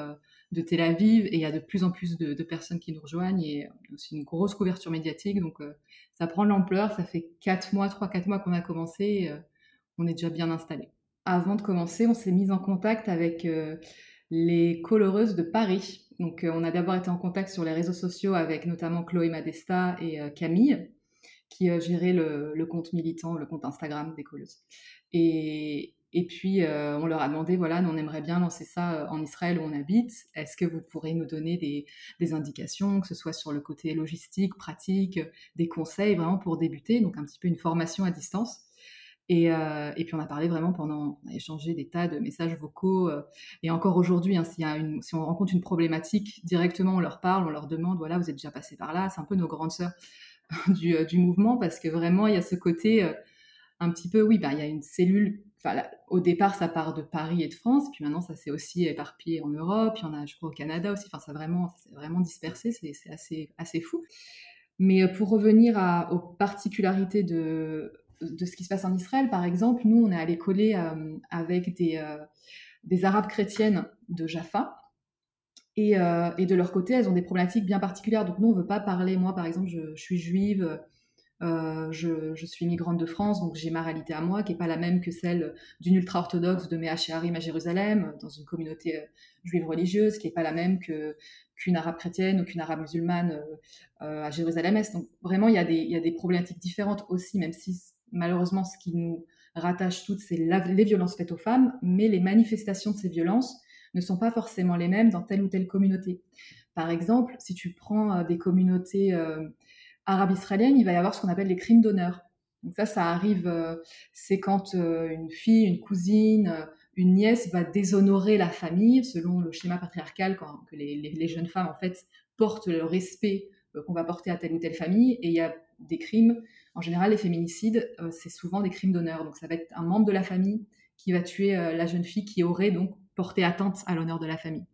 T: de Tel Aviv. Et il y a de plus en plus de, personnes qui nous rejoignent et aussi une grosse couverture médiatique. Donc ça prend de l'ampleur. Ça fait 4 mois, 3-4 mois qu'on a commencé. On est déjà bien installé avant de commencer, on s'est mis en contact avec euh, les coloreuses de Paris. Donc, euh, on a d'abord été en contact sur les réseaux sociaux avec notamment Chloé Madesta et euh, Camille, qui géraient le, compte militant, le compte Instagram des colleuses. Et, puis, on leur a demandé, voilà, on aimerait bien lancer ça en Israël où on habite. Est-ce que vous pourrez nous donner des, indications, que ce soit sur le côté logistique, pratique, des conseils vraiment pour débuter, donc un petit peu une formation à distance Et, euh, et, puis on a parlé vraiment pendant, on a échangé des tas de messages vocaux. Euh, et encore aujourd'hui, hein, si, si, on rencontre une problématique, directement on leur parle, on leur demande, voilà, vous êtes déjà passé par là. C'est un peu nos grandes sœurs du, du, mouvement parce que vraiment il y a ce côté un petit peu, oui, bah, il y a une cellule. Au départ, ça part de Paris et de France, puis maintenant, ça s'est aussi éparpillé en Europe. Il y en a, je crois, au Canada aussi. Enfin, ça vraiment, c'est vraiment dispersé. C'est assez, assez fou. Mais pour revenir aux particularités de, de ce qui se passe en Israël, par exemple, nous, on est allé coller euh, avec des, euh, des Arabes chrétiennes de Jaffa. Et, euh, et, de leur côté, elles ont des problématiques bien particulières. Donc nous, on ne veut pas parler, moi par exemple, je, suis juive, je, suis migrante de France, donc j'ai ma réalité à moi, qui n'est pas la même que celle d'une ultra-orthodoxe de Mehacharim à Jérusalem, dans une communauté juive religieuse, qui n'est pas la même que, qu'une arabe chrétienne ou qu'une arabe musulmane à Jérusalem-Est. Donc vraiment, il y, il y, a des problématiques différentes aussi, même si malheureusement, ce qui nous rattache toutes, c'est les violences faites aux femmes, mais les manifestations de ces violences ne sont pas forcément les mêmes dans telle ou telle communauté. Par exemple, si tu prends des communautés arabe israélienne, il va y avoir ce qu'on appelle les crimes d'honneur. Donc ça, ça arrive, euh, c'est quand euh, une fille, une cousine, euh, une nièce va déshonorer la famille selon le schéma patriarcal quand, que les, les, jeunes femmes en fait portent le respect qu'on va porter à telle ou telle famille. Et il y a des crimes, en général les féminicides, c'est souvent des crimes d'honneur. Donc ça va être un membre de la famille qui va tuer la jeune fille qui aurait donc porté atteinte à l'honneur de la famille.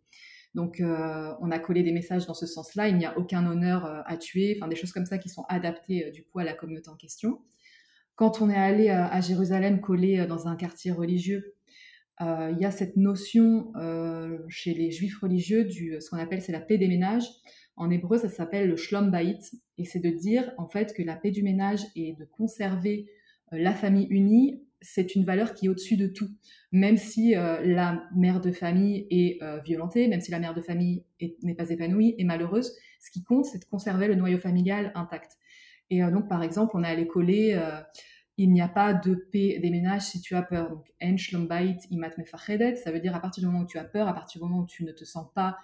T: Donc, euh, on a collé des messages dans ce sens-là. Il n'y a aucun honneur euh, à tuer, enfin des choses comme ça qui sont adaptées euh, du coup à la communauté en question. Quand on est allé à Jérusalem coller dans un quartier religieux, il y a cette notion chez les juifs religieux du ce qu'on appelle c'est la paix des ménages. En hébreu, ça s'appelle le shlom bayit, et c'est de dire en fait que la paix du ménage est de conserver la famille unie c'est une valeur qui est au-dessus de tout. Même si euh, la mère de famille est euh, violentée, même si la mère de famille n'est pas épanouie et malheureuse, ce qui compte, c'est de conserver le noyau familial intact. Et euh, donc, par exemple, on a allé coller il n'y a pas de paix des ménages si tu as peur. Donc, en imat ça veut dire à partir du moment où tu as peur, à partir du moment où tu ne te sens pas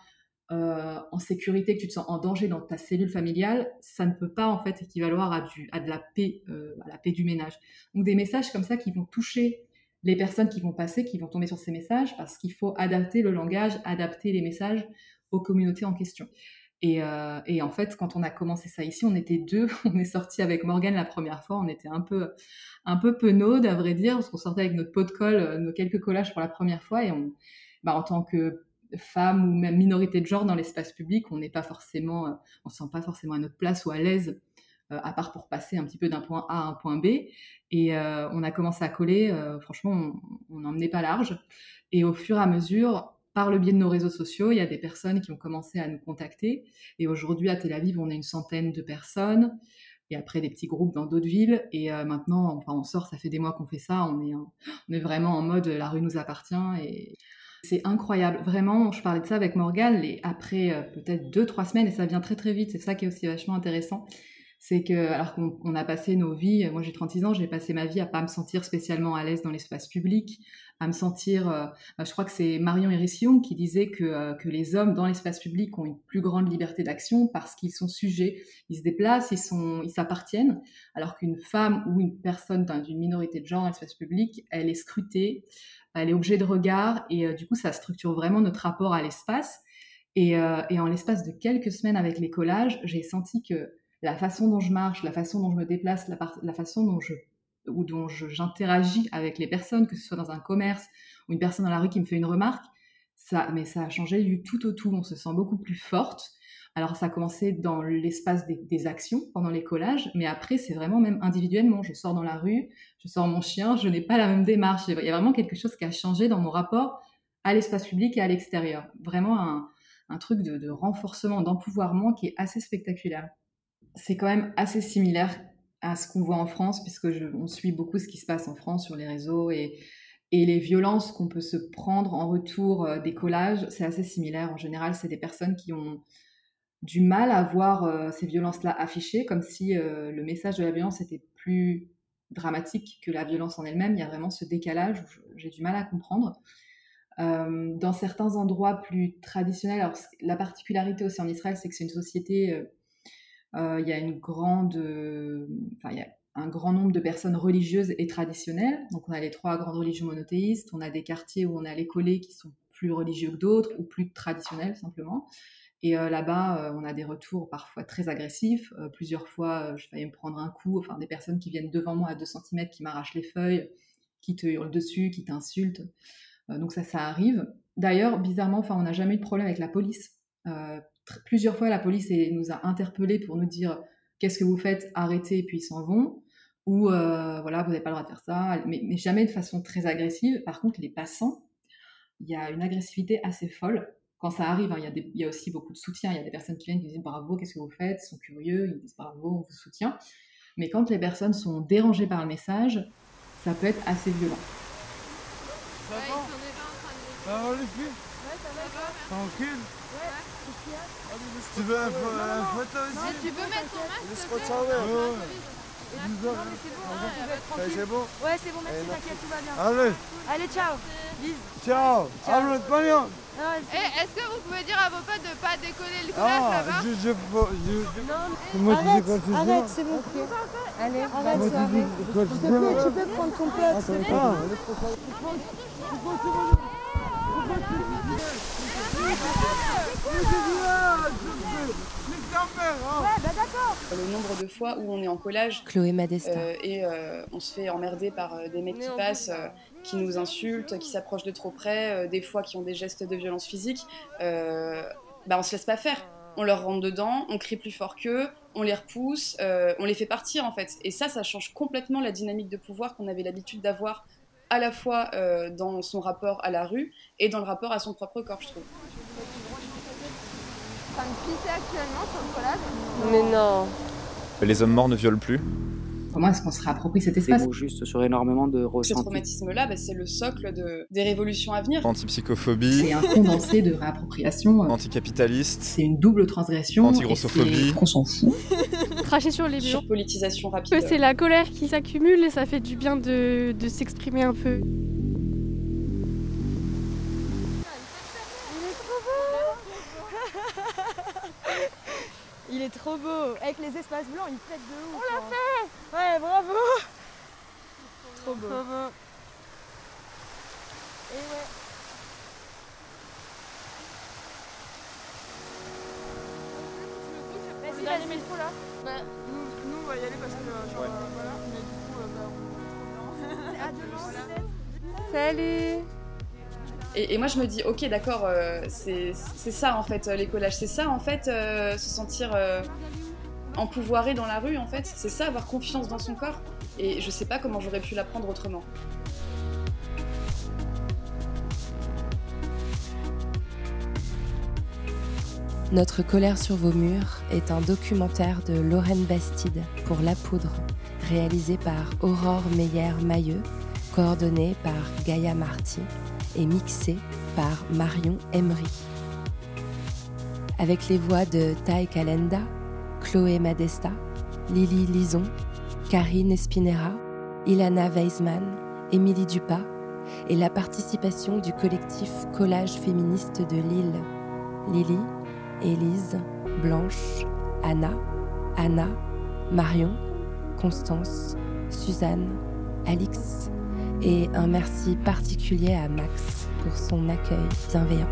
T: euh, en sécurité, que tu te sens en danger dans ta cellule familiale, ça ne peut pas en fait équivaloir à, du, à de la paix, euh, à la paix du ménage. Donc des messages comme ça qui vont toucher les personnes qui vont passer, qui vont tomber sur ces messages, parce qu'il faut adapter le langage, adapter les messages aux communautés en question. Et, euh, en fait, quand on a commencé ça ici, on était deux. On est sorti avec Morgane la première fois. On était un peu, un peu penaude, à vrai dire, parce qu'on sortait avec notre pot de colle, nos quelques collages pour la première fois. Et on, bah, en tant que femmes ou même minorité de genre dans l'espace public, on n'est pas forcément, euh, on se sent pas forcément à notre place ou à l'aise, euh, à part pour passer un petit peu d'un point A à un point B. Et euh, on a commencé à coller, franchement, on n'en menait pas large. Et au fur et à mesure, par le biais de nos réseaux sociaux, il y a des personnes qui ont commencé à nous contacter. Et aujourd'hui, à Tel Aviv, on est une centaine de personnes. Et après, des petits groupes dans d'autres villes. Et maintenant, enfin, on sort, ça fait des mois qu'on fait ça. On est, vraiment en mode la rue nous appartient. C'est incroyable. Vraiment, je parlais de ça avec Morgane, et après euh, peut-être deux, trois semaines, et ça vient très très vite, c'est ça qui est aussi vachement intéressant. C'est que, alors qu'on a passé nos vies, moi j'ai 36 ans, j'ai passé ma vie à pas me sentir spécialement à l'aise dans l'espace public, à me sentir. Euh, bah, je crois que c'est Marion Hérission qui disait que, euh, que les hommes dans l'espace public ont une plus grande liberté d'action parce qu'ils sont sujets, ils se déplacent, ils sont, ils s'appartiennent, alors qu'une femme ou une personne d'une minorité de genre dans l'espace public, elle est scrutée, elle est objet de regard et euh, du coup ça structure vraiment notre rapport à l'espace. Et, et, en l'espace de quelques semaines avec les collages, j'ai senti que la façon dont je marche, la façon dont je me déplace, la, façon dont je ou dont j'interagis avec les personnes, que ce soit dans un commerce ou une personne dans la rue qui me fait une remarque, ça, mais ça a changé du tout au tout. On se sent beaucoup plus forte. Alors ça a commencé dans l'espace des, actions pendant les collages, mais après c'est vraiment même individuellement. Je sors dans la rue, je sors mon chien, je n'ai pas la même démarche. Il y a vraiment quelque chose qui a changé dans mon rapport à l'espace public et à l'extérieur. Vraiment un, truc de, renforcement, d'empouvoirment qui est assez spectaculaire. C'est quand même assez similaire à ce qu'on voit en France, puisque on suit beaucoup ce qui se passe en France sur les réseaux et, les violences qu'on peut se prendre en retour euh, des collages, c'est assez similaire. En général, c'est des personnes qui ont du mal à voir euh, ces violences-là affichées, comme si euh, le message de la violence était plus dramatique que la violence en elle-même. Il y a vraiment ce décalage où j'ai du mal à comprendre. Dans certains endroits plus traditionnels, alors la particularité aussi en Israël, c'est que c'est une société, il y a une grande, enfin il y a un grand nombre de personnes religieuses et traditionnelles. Donc on a les trois grandes religions monothéistes, on a des quartiers où on a les collés qui sont plus religieux que d'autres ou plus traditionnels simplement. Et euh, là-bas, euh, on a des retours parfois très agressifs. Euh, plusieurs fois, je failli me prendre un coup. Enfin, des personnes qui viennent devant moi à 2 cm, qui m'arrachent les feuilles, qui te hurlent dessus, qui t'insultent. donc ça, ça arrive. D'ailleurs, bizarrement, on n'a jamais eu de problème avec la police. Plusieurs fois, la police nous a interpellés pour nous dire qu'est-ce que vous faites, arrêtez, et puis ils s'en vont. Ou voilà, vous n'avez pas le droit de faire ça, mais, mais, jamais de façon très agressive. Par contre, les passants, il y a une agressivité assez folle quand ça arrive, hein, il y, a aussi beaucoup de soutien. Il y a des personnes qui viennent qui disent bravo, qu'est-ce que vous faites? Ils sont curieux, ils disent bravo, on vous soutient. Mais quand les personnes sont dérangées par le message, ça peut être assez violent. Ça va? Ça va les filles? Ouais, ça va. Ouais. Tu veux un, photo aussi Tu veux mettre ton masque
S: c'est bon Ouais, c'est bon, merci, t'inquiète, tout va bien.
T: Allez.
S: Allez, ciao.
T: Bise Ciao.
S: Eh, Est-ce que vous pouvez dire à vos potes de ne pas décoller le collage ah, là-bas
T: je, je, je,
S: Non, arrête, arrête, c'est bon. Allez, arrête,
T: tu,
S: peux, tu peux prendre ton pote. Ah,
O: le nombre de fois où on est en collage
D: Chloé Madesta.
O: Euh, et euh, on se fait emmerder par euh, des mecs qui passent, qui nous insultent, qui s'approchent de trop près, des fois qui ont des gestes de violence physique, bah on se laisse pas faire. On leur rentre dedans, on crie plus fort qu'eux, on les repousse, on les fait partir en fait. Et ça, ça change complètement la dynamique de pouvoir qu'on avait l'habitude d'avoir à la fois dans son rapport à la rue et dans le rapport à son propre corps, je trouve
S: train de pisser actuellement sur le collage.
D: Mais non.
C: Les hommes morts ne violent plus.
T: Comment est-ce qu'on se réapproprie cet espace
A: C'est juste sur énormément de ressentis.
O: Ce traumatisme-là, bah, c'est le socle de, des révolutions à venir.
C: Antipsychophobie.
T: C'est un condensé de réappropriation.
C: Anticapitaliste.
T: C'est une double transgression.
C: Antigrossophobie.
T: On s'en fout.
N: Cracher sur les murs.
O: Politisation rapide.
N: C'est la colère qui s'accumule et ça fait du bien de, de s'exprimer un peu.
F: Il est trop beau. Avec les espaces blancs, il pète de ouf.
S: On l'a
F: hein.
S: fait
F: Ouais, bravo
S: Trop beau.
F: Trop beau. Et ouais.
S: Vas-y, vas-y. métro là bah, nous, nous, on va y aller parce que genre, ouais. euh, voilà. Mais du coup, euh, bah, on est trop bien.
F: C'est à demain
N: Salut
O: et, moi, je me dis, ok, d'accord, euh, c'est ça en fait, les collages. C'est ça en fait, euh, se sentir euh, empouvoiré dans la rue en fait. C'est ça, avoir confiance dans son corps. Et je sais pas comment j'aurais pu l'apprendre autrement.
D: Notre colère sur vos murs est un documentaire de Lorraine Bastide pour La Poudre, réalisé par Aurore Meyer-Mailleux, coordonné par Gaïa Marty et mixé par Marion Emery. Avec les voix de Tai Calenda, Chloé Madesta, Lily Lison, Karine Espinera, Ilana Weisman, Émilie Dupas et la participation du collectif Collage féministe de Lille. Lily, Élise, Blanche, Anna, Anna, Marion, Constance, Suzanne, Alix, et un merci particulier à Max pour son accueil bienveillant.